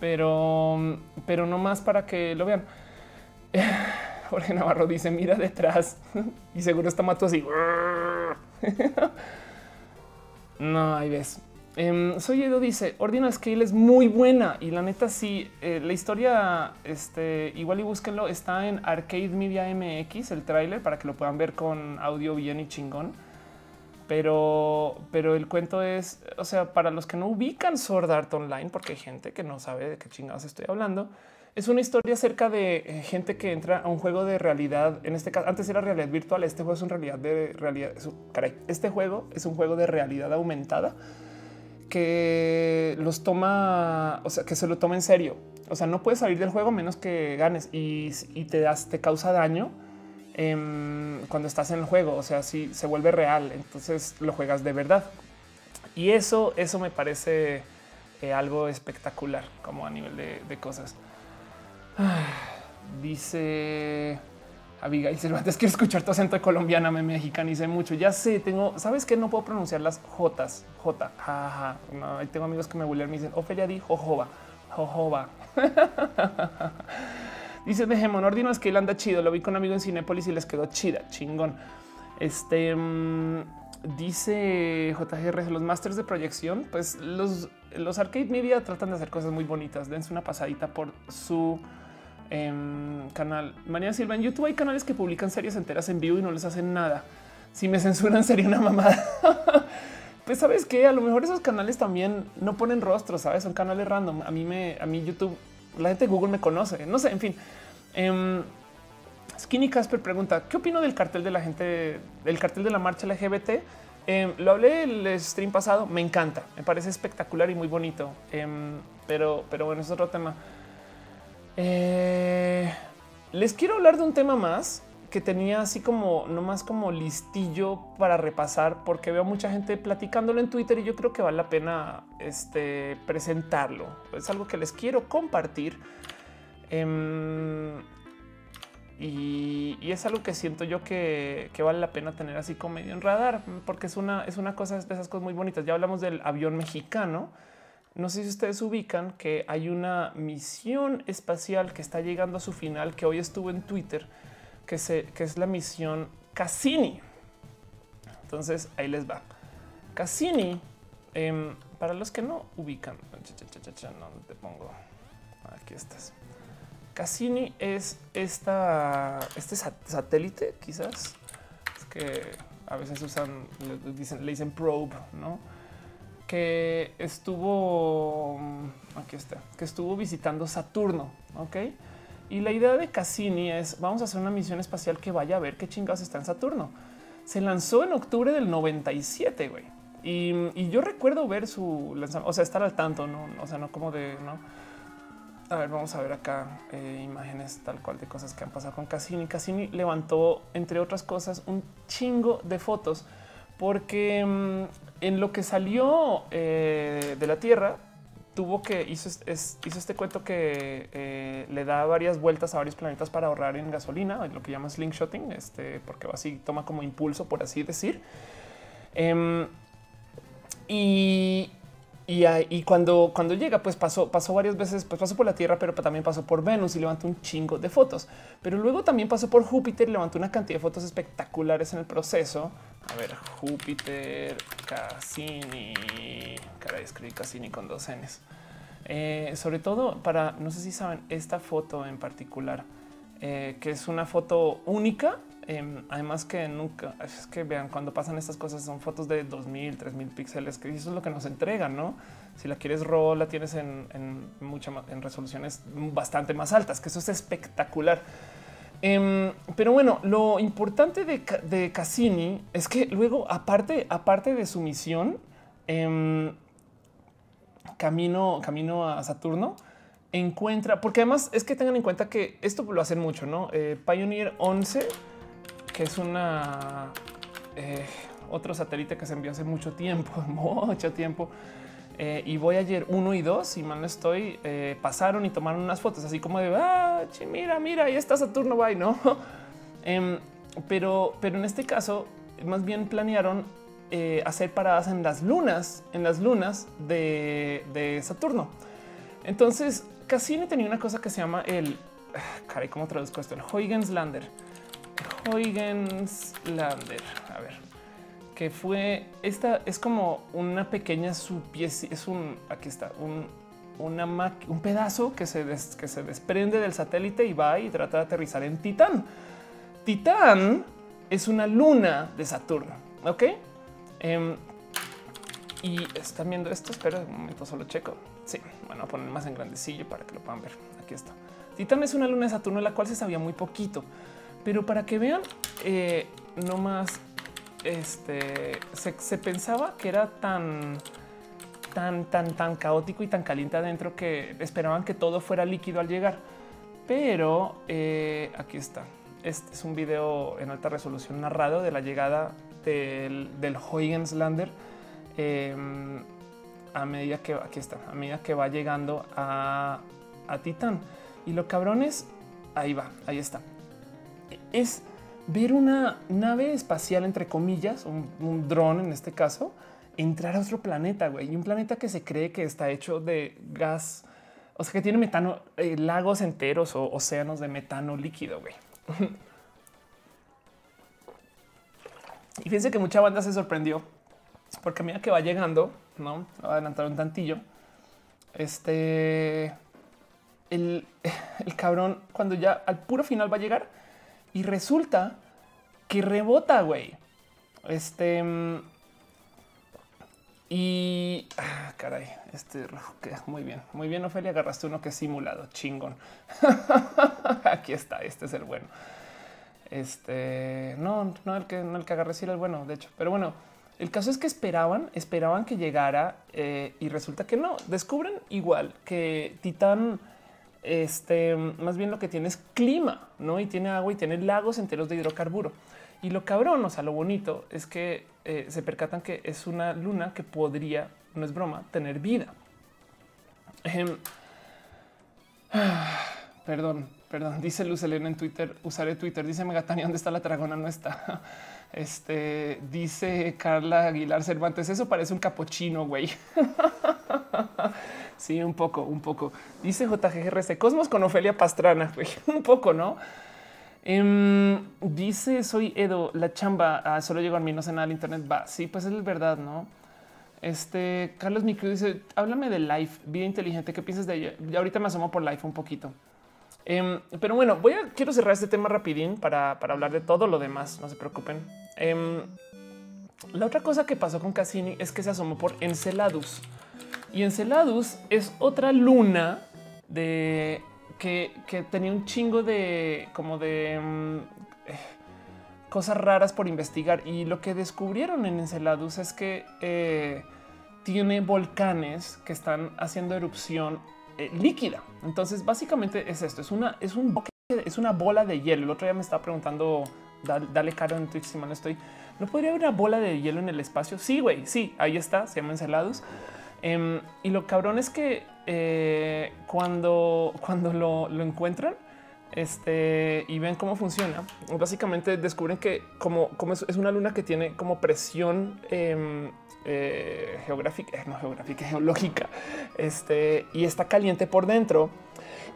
pero, pero no más para que lo vean. Jorge Navarro dice: Mira detrás y seguro está mato así. no, ahí ves. Em, soy Edo dice Ordinal Scale es muy buena y la neta sí, eh, la historia este igual y búsquenlo está en Arcade Media MX el tráiler para que lo puedan ver con audio bien y chingón pero, pero el cuento es, o sea, para los que no ubican Sword Art Online, porque hay gente que no sabe de qué chingados estoy hablando, es una historia acerca de eh, gente que entra a un juego de realidad. En este caso, antes era realidad virtual. Este juego es un realidad de realidad. caray, este juego es un juego de realidad aumentada que los toma, o sea, que se lo toma en serio. O sea, no puedes salir del juego menos que ganes y, te das, te causa daño Em, cuando estás en el juego. O sea, si se vuelve real, entonces lo juegas de verdad. Y eso, eso me parece eh, algo espectacular, como a nivel de, cosas. dice Abigail Cervantes, quiero escuchar tu acento colombiana, me mexicanice mucho. Ya sé, tengo, sabes que no puedo pronunciar las Jotas, J, jaja. Tengo amigos que me bullean, me dicen Ofelia di jojoba, jojoba. Dice de Ordino es que él anda chido. Lo vi con un amigo en Cinépolis y les quedó chida, chingón. Este mm, dice JGR, los masters de proyección, pues los, los arcade media tratan de hacer cosas muy bonitas. Dense una pasadita por su em, canal. María Silva, en YouTube hay canales que publican series enteras en vivo y no les hacen nada. Si me censuran sería una mamada. pues sabes que a lo mejor esos canales también no ponen rostros, sabes? Son canales random. A mí me, a mí YouTube la gente de Google me conoce. No sé, en fin. Em, Skinny Casper pregunta: ¿Qué opino del cartel de la gente, del cartel de la marcha LGBT? Em, lo hablé el stream pasado. Me encanta, me parece espectacular y muy bonito. Em, pero, pero bueno, es otro tema. Eh, les quiero hablar de un tema más que tenía así como no más como listillo para repasar, porque veo mucha gente platicándolo en Twitter y yo creo que vale la pena este, presentarlo. Es algo que les quiero compartir. Em, y, es algo que siento yo que, vale la pena tener así como medio en radar, porque es una, es una cosa de esas cosas muy bonitas. Ya hablamos del avión mexicano. No sé si ustedes ubican que hay una misión espacial que está llegando a su final, que hoy estuvo en Twitter, que, se, que es la misión Cassini. Entonces ahí les va. Cassini, em, para los que no ubican, no te pongo. Aquí estás. Cassini es esta, este satélite, quizás, es que a veces usan, dicen, le dicen probe, ¿no? Que estuvo, aquí está, que estuvo visitando Saturno, ¿ok? Y la idea de Cassini es, vamos a hacer una misión espacial que vaya a ver qué chingados está en Saturno. Se lanzó en octubre del 97, güey. Y, y yo recuerdo ver su lanzamiento, o sea, estar al tanto, ¿no? O sea, no como de, ¿no? A ver, vamos a ver acá eh, imágenes tal cual de cosas que han pasado con Cassini. Cassini levantó, entre otras cosas, un chingo de fotos porque mm, en lo que salió eh, de la Tierra tuvo que hizo, este cuento que eh, le da varias vueltas a varios planetas para ahorrar en gasolina, lo que llama slingshotting, este, porque así toma como impulso, por así decir. Em, y, y, cuando, cuando llega, pues pasó, pasó varias veces, pues pasó por la Tierra, pero también pasó por Venus y levantó un chingo de fotos. Pero luego también pasó por Júpiter y levantó una cantidad de fotos espectaculares en el proceso. A ver, Júpiter, Cassini. Caray, escribí Cassini con dos N's. Eh, sobre todo para, no sé si saben, esta foto en particular, eh, que es una foto única Em, además que nunca es que vean cuando pasan estas cosas son fotos de 2000, 3000 píxeles, que eso es lo que nos entregan, no? Si la quieres RAW, la tienes en, en mucha en resoluciones bastante más altas, que eso es espectacular. Em, pero bueno, lo importante de, Cassini es que luego, aparte, aparte de su misión, em, camino, camino a Saturno, encuentra, porque además es que tengan en cuenta que esto lo hacen mucho, no? Eh, Pioneer 11 que es una eh, otro satélite que se envió hace mucho tiempo, mucho tiempo. Eh, y voy ayer uno y dos, y mal no estoy, eh, pasaron y tomaron unas fotos así como de ah, mira, mira, ahí está Saturno, bye, no? Em, pero, pero en este caso, más bien planearon hacer paradas en las lunas, en las lunas de, de Saturno. Entonces, Cassini tenía una cosa que se llama el caray, ¿cómo traduzco esto? El Huygens Lander. A ver, que fue esta es como una pequeña pieza. Es un aquí está un, una un pedazo que se, que se desprende del satélite y va y trata de aterrizar en Titán. Titán es una luna de Saturno. Ok. Em, y están viendo esto. Espera un momento, solo checo. Sí, bueno, poner más en grandecillo para que lo puedan ver. Aquí está. Titán es una luna de Saturno, la cual se sabía muy poquito. Pero para que vean, eh, no más este se, pensaba que era tan, tan, tan, tan caótico y tan caliente adentro que esperaban que todo fuera líquido al llegar. Pero eh, aquí está. Este es un video en alta resolución narrado de la llegada del, del Huygens Lander em, a medida que aquí está, a medida que va llegando a, a Titán. Y lo cabrón es ahí va, ahí está es ver una nave espacial, entre comillas, un, dron en este caso, entrar a otro planeta, güey, y un planeta que se cree que está hecho de gas, o sea, que tiene metano, eh, lagos enteros o océanos de metano líquido, güey. y fíjense que mucha banda se sorprendió porque mira que va llegando, no va a adelantar un tantillo. Este el, el cabrón, cuando ya al puro final va a llegar, y resulta que rebota, güey. Este mm, y ah, caray, este muy bien, muy bien. Ofelia, agarraste uno que es simulado chingón. Aquí está. Este es el bueno. Este no, no el que no el que agarré, sí era el bueno, de hecho, pero bueno, el caso es que esperaban, esperaban que llegara eh, y resulta que no. Descubren igual que Titán este más bien lo que tiene es clima, no? Y tiene agua y tiene lagos enteros de hidrocarburo. Y lo cabrón, o sea, lo bonito es que eh, se percatan que es una luna que podría, no es broma, tener vida. perdón, perdón. Dice Luz Elena en Twitter, usaré Twitter. Dice Megatania, ¿dónde está la dragona? No está. Este dice Carla Aguilar Cervantes. Eso parece un capuchino, güey. sí, un poco, un poco. Dice JGRC Cosmos con Ofelia Pastrana, un poco, no? Em, dice soy Edo, la chamba ah, solo llegó a mí, no sé nada del internet. Va, sí, pues es verdad, no? Este Carlos Micro dice: Háblame de Life, vida inteligente. ¿Qué piensas de ella? Ya ahorita me asomo por Life un poquito. Em, pero bueno, voy a quiero cerrar este tema rapidín para, hablar de todo lo demás. No se preocupen. Em, la otra cosa que pasó con Cassini es que se asomó por Enceladus y Enceladus es otra luna de que, tenía un chingo de como de eh, cosas raras por investigar. Y lo que descubrieron en Enceladus es que eh, tiene volcanes que están haciendo erupción eh, líquida. Entonces, básicamente es esto: es una, es un es una bola de hielo. El otro día me estaba preguntando, dale, caro en Twitch si mal no estoy. ¿No podría haber una bola de hielo en el espacio? Sí, güey, sí, ahí está, se llama Enceladus. Em, y lo cabrón es que eh, cuando, cuando lo, lo, encuentran este, y ven cómo funciona, básicamente descubren que como, como es, una luna que tiene como presión em, eh, geográfica, eh, no geográfica, geológica, este, y está caliente por dentro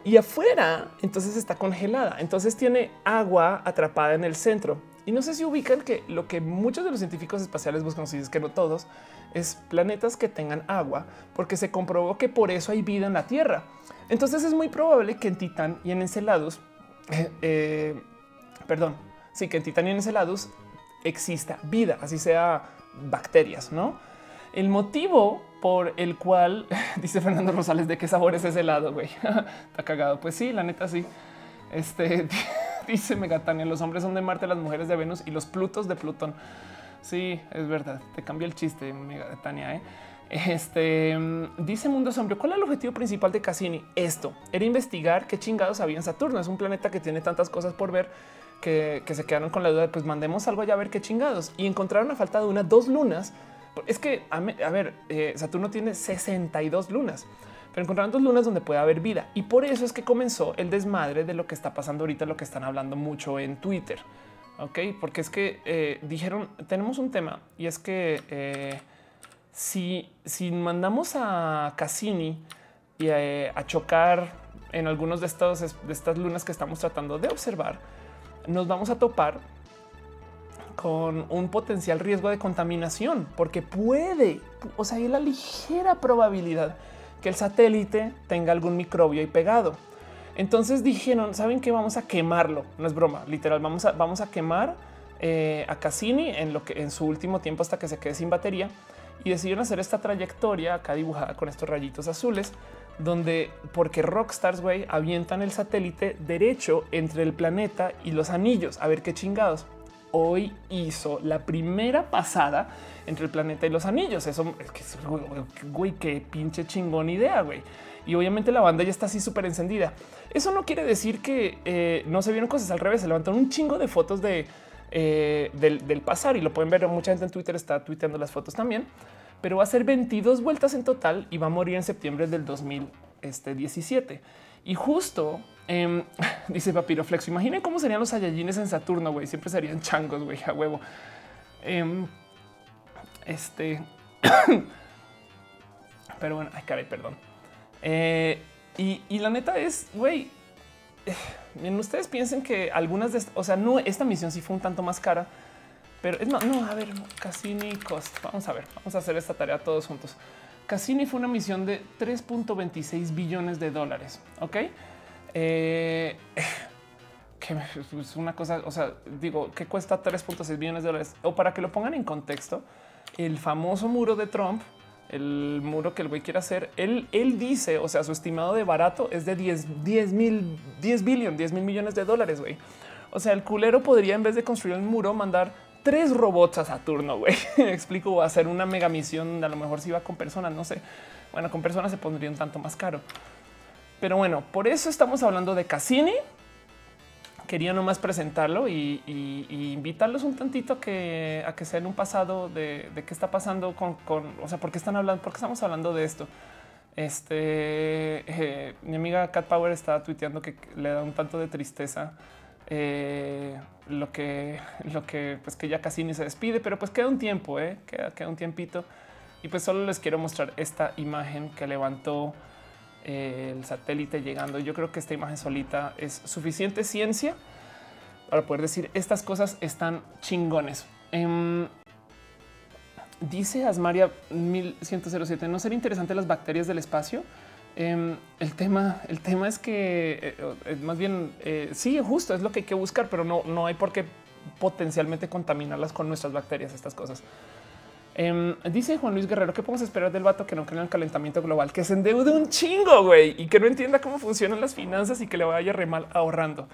y afuera, entonces está congelada. Entonces tiene agua atrapada en el centro. Y no sé si ubican que lo que muchos de los científicos espaciales buscan, si es que no todos, es planetas que tengan agua, porque se comprobó que por eso hay vida en la Tierra. Entonces es muy probable que en Titán y en Enceladus, eh, perdón, sí, que en Titán y en Enceladus exista vida, así sea bacterias, ¿no? El motivo por el cual dice Fernando Rosales de qué sabor es ese helado, güey. Está cagado. Pues sí, la neta sí. Este dice Megatania, los hombres son de Marte, las mujeres de Venus y los Plutos de Plutón. Sí, es verdad. Te cambia el chiste, Megatania. ¿eh? Este dice Mundo Sombrio. ¿Cuál es el objetivo principal de Cassini? Esto era investigar qué chingados había en Saturno. Es un planeta que tiene tantas cosas por ver que, se quedaron con la duda de pues mandemos algo allá a ver qué chingados y encontraron a falta de una, dos lunas es que, a, ver, eh, Saturno tiene 62 lunas, pero encontraron dos lunas donde puede haber vida. Y por eso es que comenzó el desmadre de lo que está pasando ahorita, lo que están hablando mucho en Twitter. Ok, porque es que eh, dijeron, tenemos un tema y es que eh, si, si mandamos a Cassini y a, chocar en algunos de estos de estas lunas que estamos tratando de observar, nos vamos a topar con un potencial riesgo de contaminación, porque puede, o sea, hay la ligera probabilidad que el satélite tenga algún microbio ahí pegado. Entonces dijeron, ¿saben qué? Vamos a quemarlo. No es broma, literal, vamos a, vamos a quemar eh, a Cassini en, lo que, en su último tiempo hasta que se quede sin batería y decidieron hacer esta trayectoria acá dibujada con estos rayitos azules donde porque Rockstars güey avientan el satélite derecho entre el planeta y los anillos a ver qué chingados hoy hizo la primera pasada entre el planeta y los anillos. Eso es que, güey, qué pinche chingón idea, güey. Y obviamente la banda ya está así súper encendida. Eso no quiere decir que eh, no se vieron cosas al revés. Se levantaron un chingo de fotos de eh, del, pasar y lo pueden ver. Mucha gente en Twitter está tuiteando las fotos también, pero va a ser 22 vueltas en total y va a morir en septiembre del 2017. Y justo em, dice Papiroflex, imaginen cómo serían los Saiyajines en Saturno, güey. Siempre serían changos, güey, a huevo. Em, este, pero bueno, ay, caray, perdón. Eh, y, la neta es, güey, ustedes piensen que algunas de, o sea, no, esta misión sí fue un tanto más cara, pero es más, no, a ver, Cassini Cost. Vamos a ver, vamos a hacer esta tarea todos juntos. Cassini fue una misión de 3.26 billones de dólares. Ok. Eh, que es una cosa, o sea, digo, que cuesta 3.6 billones de dólares? O para que lo pongan en contexto, el famoso muro de Trump, el muro que el güey quiere hacer, él, él dice, o sea, su estimado de barato es de 10, 10 mil, 10 billones, 10 mil millones de dólares, güey. O sea, el culero podría en vez de construir un muro mandar tres robots a Saturno, güey. explico, a ser una mega misión. A lo mejor si va con personas, no sé. Bueno, con personas se pondría un tanto más caro. Pero bueno, por eso estamos hablando de Cassini. Quería nomás presentarlo y, invitarlos un tantito a que, a que sea en un pasado de, qué está pasando con, o sea, por qué están hablando, por qué estamos hablando de esto. Este eh, mi amiga Cat Power estaba tuiteando que le da un tanto de tristeza eh, lo que lo que pues que ya casi ni se despide, pero pues queda un tiempo, eh, queda, queda un tiempito y pues solo les quiero mostrar esta imagen que levantó eh, el satélite llegando. Yo creo que esta imagen solita es suficiente ciencia para poder decir estas cosas están chingones. Em, Dice Asmaria 1107, ¿no sería interesante las bacterias del espacio? Em, el tema, el tema es que eh, eh, más bien eh, sí, justo es lo que hay que buscar, pero no, no hay por qué potencialmente contaminarlas con nuestras bacterias, estas cosas. Em, dice Juan Luis Guerrero, ¿qué podemos esperar del vato que no cree en el calentamiento global? Que se endeude un chingo, güey, y que no entienda cómo funcionan las finanzas y que le vaya re mal ahorrando.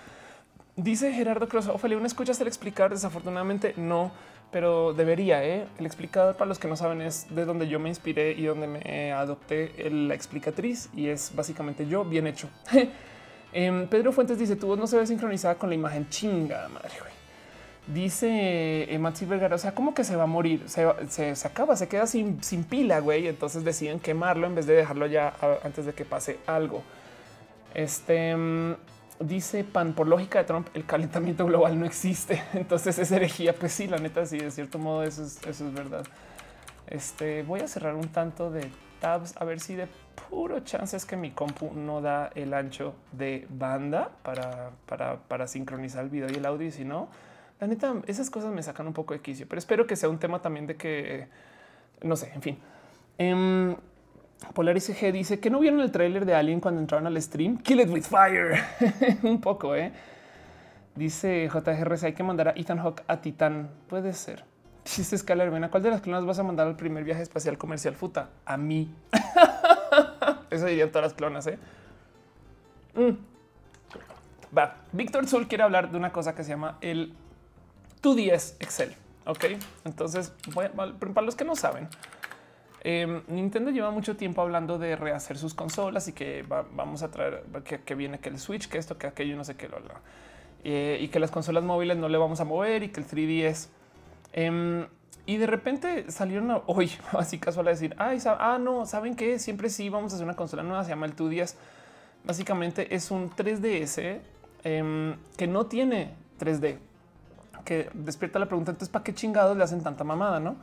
Dice Gerardo Cruz, Ophelia, ¿una escuchas el explicar? Desafortunadamente no pero debería. ¿eh? El explicador, para los que no saben, es de donde yo me inspiré y donde me adopté la explicatriz y es básicamente yo bien hecho. Em, Pedro Fuentes dice: Tu voz no se ve sincronizada con la imagen chinga madre. Dice eh, Maxi Vergara, o sea, como que se va a morir, se, se, acaba, se queda sin, sin pila, güey. Entonces deciden quemarlo en vez de dejarlo ya antes de que pase algo. Este em, dice Pan, por lógica de Trump, el calentamiento global no existe. Entonces es herejía. Pues sí, la neta, sí, de cierto modo, eso es, eso es verdad. Este voy a cerrar un tanto de tabs a ver si de puro chance es que mi compu no da el ancho de banda para, para, para sincronizar el video y el audio. Y si no, la neta, esas cosas me sacan un poco de quicio, pero espero que sea un tema también de que no sé, en fin. Em, Polaris G dice que no vieron el tráiler de Alien cuando entraron al stream. Kill it with fire. Un poco, ¿eh? Dice JGRC, hay que mandar a Ethan Hawke a Titán. Puede ser. Dice Scalar, ¿a cuál de las clonas vas a mandar al primer viaje espacial comercial futa? A mí. Eso dirían todas las clonas, ¿eh? Mm. Va. Víctor Zul quiere hablar de una cosa que se llama el 2DS Excel. Ok, entonces, para los que no saben, Em, Nintendo lleva mucho tiempo hablando de rehacer sus consolas y que vamos a traer que, viene que el Switch, que esto, que aquello, no sé qué, lo, eh, y que las consolas móviles no le vamos a mover y que el 3DS. Em, y de repente salieron hoy, así casual a decir, Ay, ah, no, saben que siempre sí vamos a hacer una consola nueva, se llama el 2DS. Básicamente es un 3DS em, que no tiene 3D, que despierta la pregunta, entonces, ¿para qué chingados le hacen tanta mamada? No?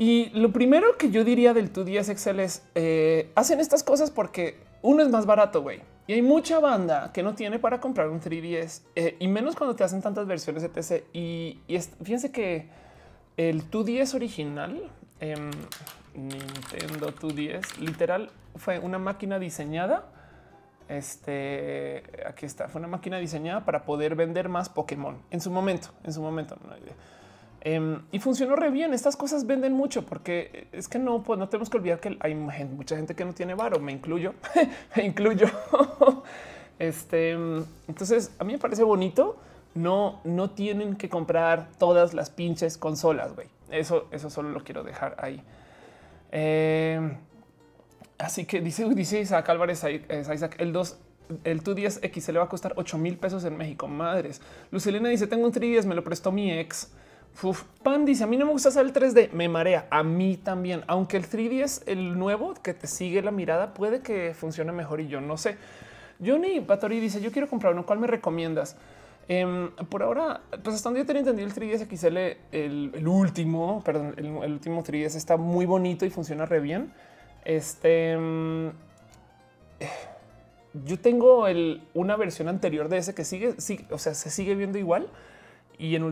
Y lo primero que yo diría del 2DS Excel es eh, hacen estas cosas porque uno es más barato, güey. Y hay mucha banda que no tiene para comprar un 3DS eh, y menos cuando te hacen tantas versiones etc. Y, fíjense que el 2DS original, em, Nintendo 2DS, literal fue una máquina diseñada. Este aquí está, fue una máquina diseñada para poder vender más Pokémon en su momento. En su momento, no hay idea. Em, y funcionó re bien. Estas cosas venden mucho porque es que no, pues no tenemos que olvidar que hay mucha gente que no tiene varo. Me incluyo, me incluyo. este, entonces a mí me parece bonito. No, no tienen que comprar todas las pinches consolas. güey. Eso, eso solo lo quiero dejar ahí. Em, así que dice, dice Isaac Álvarez, Isaac, el 2 el 210 X se le va a costar 8 mil pesos en México. Madres. Lucelina dice: Tengo un 3 me lo prestó mi ex. Pan dice a mí no me gusta hacer el 3D, me marea a mí también, aunque el 3D es el nuevo que te sigue la mirada, puede que funcione mejor y yo no sé. Johnny Batori dice yo quiero comprar uno, ¿cuál me recomiendas? Em, por ahora, pues hasta donde yo tenía entendido el 3DS XL, el, último, perdón, el, último 3DS está muy bonito y funciona re bien. Este, em, yo tengo una versión anterior de ese que sigue, sigue, o sea, se sigue viendo igual y en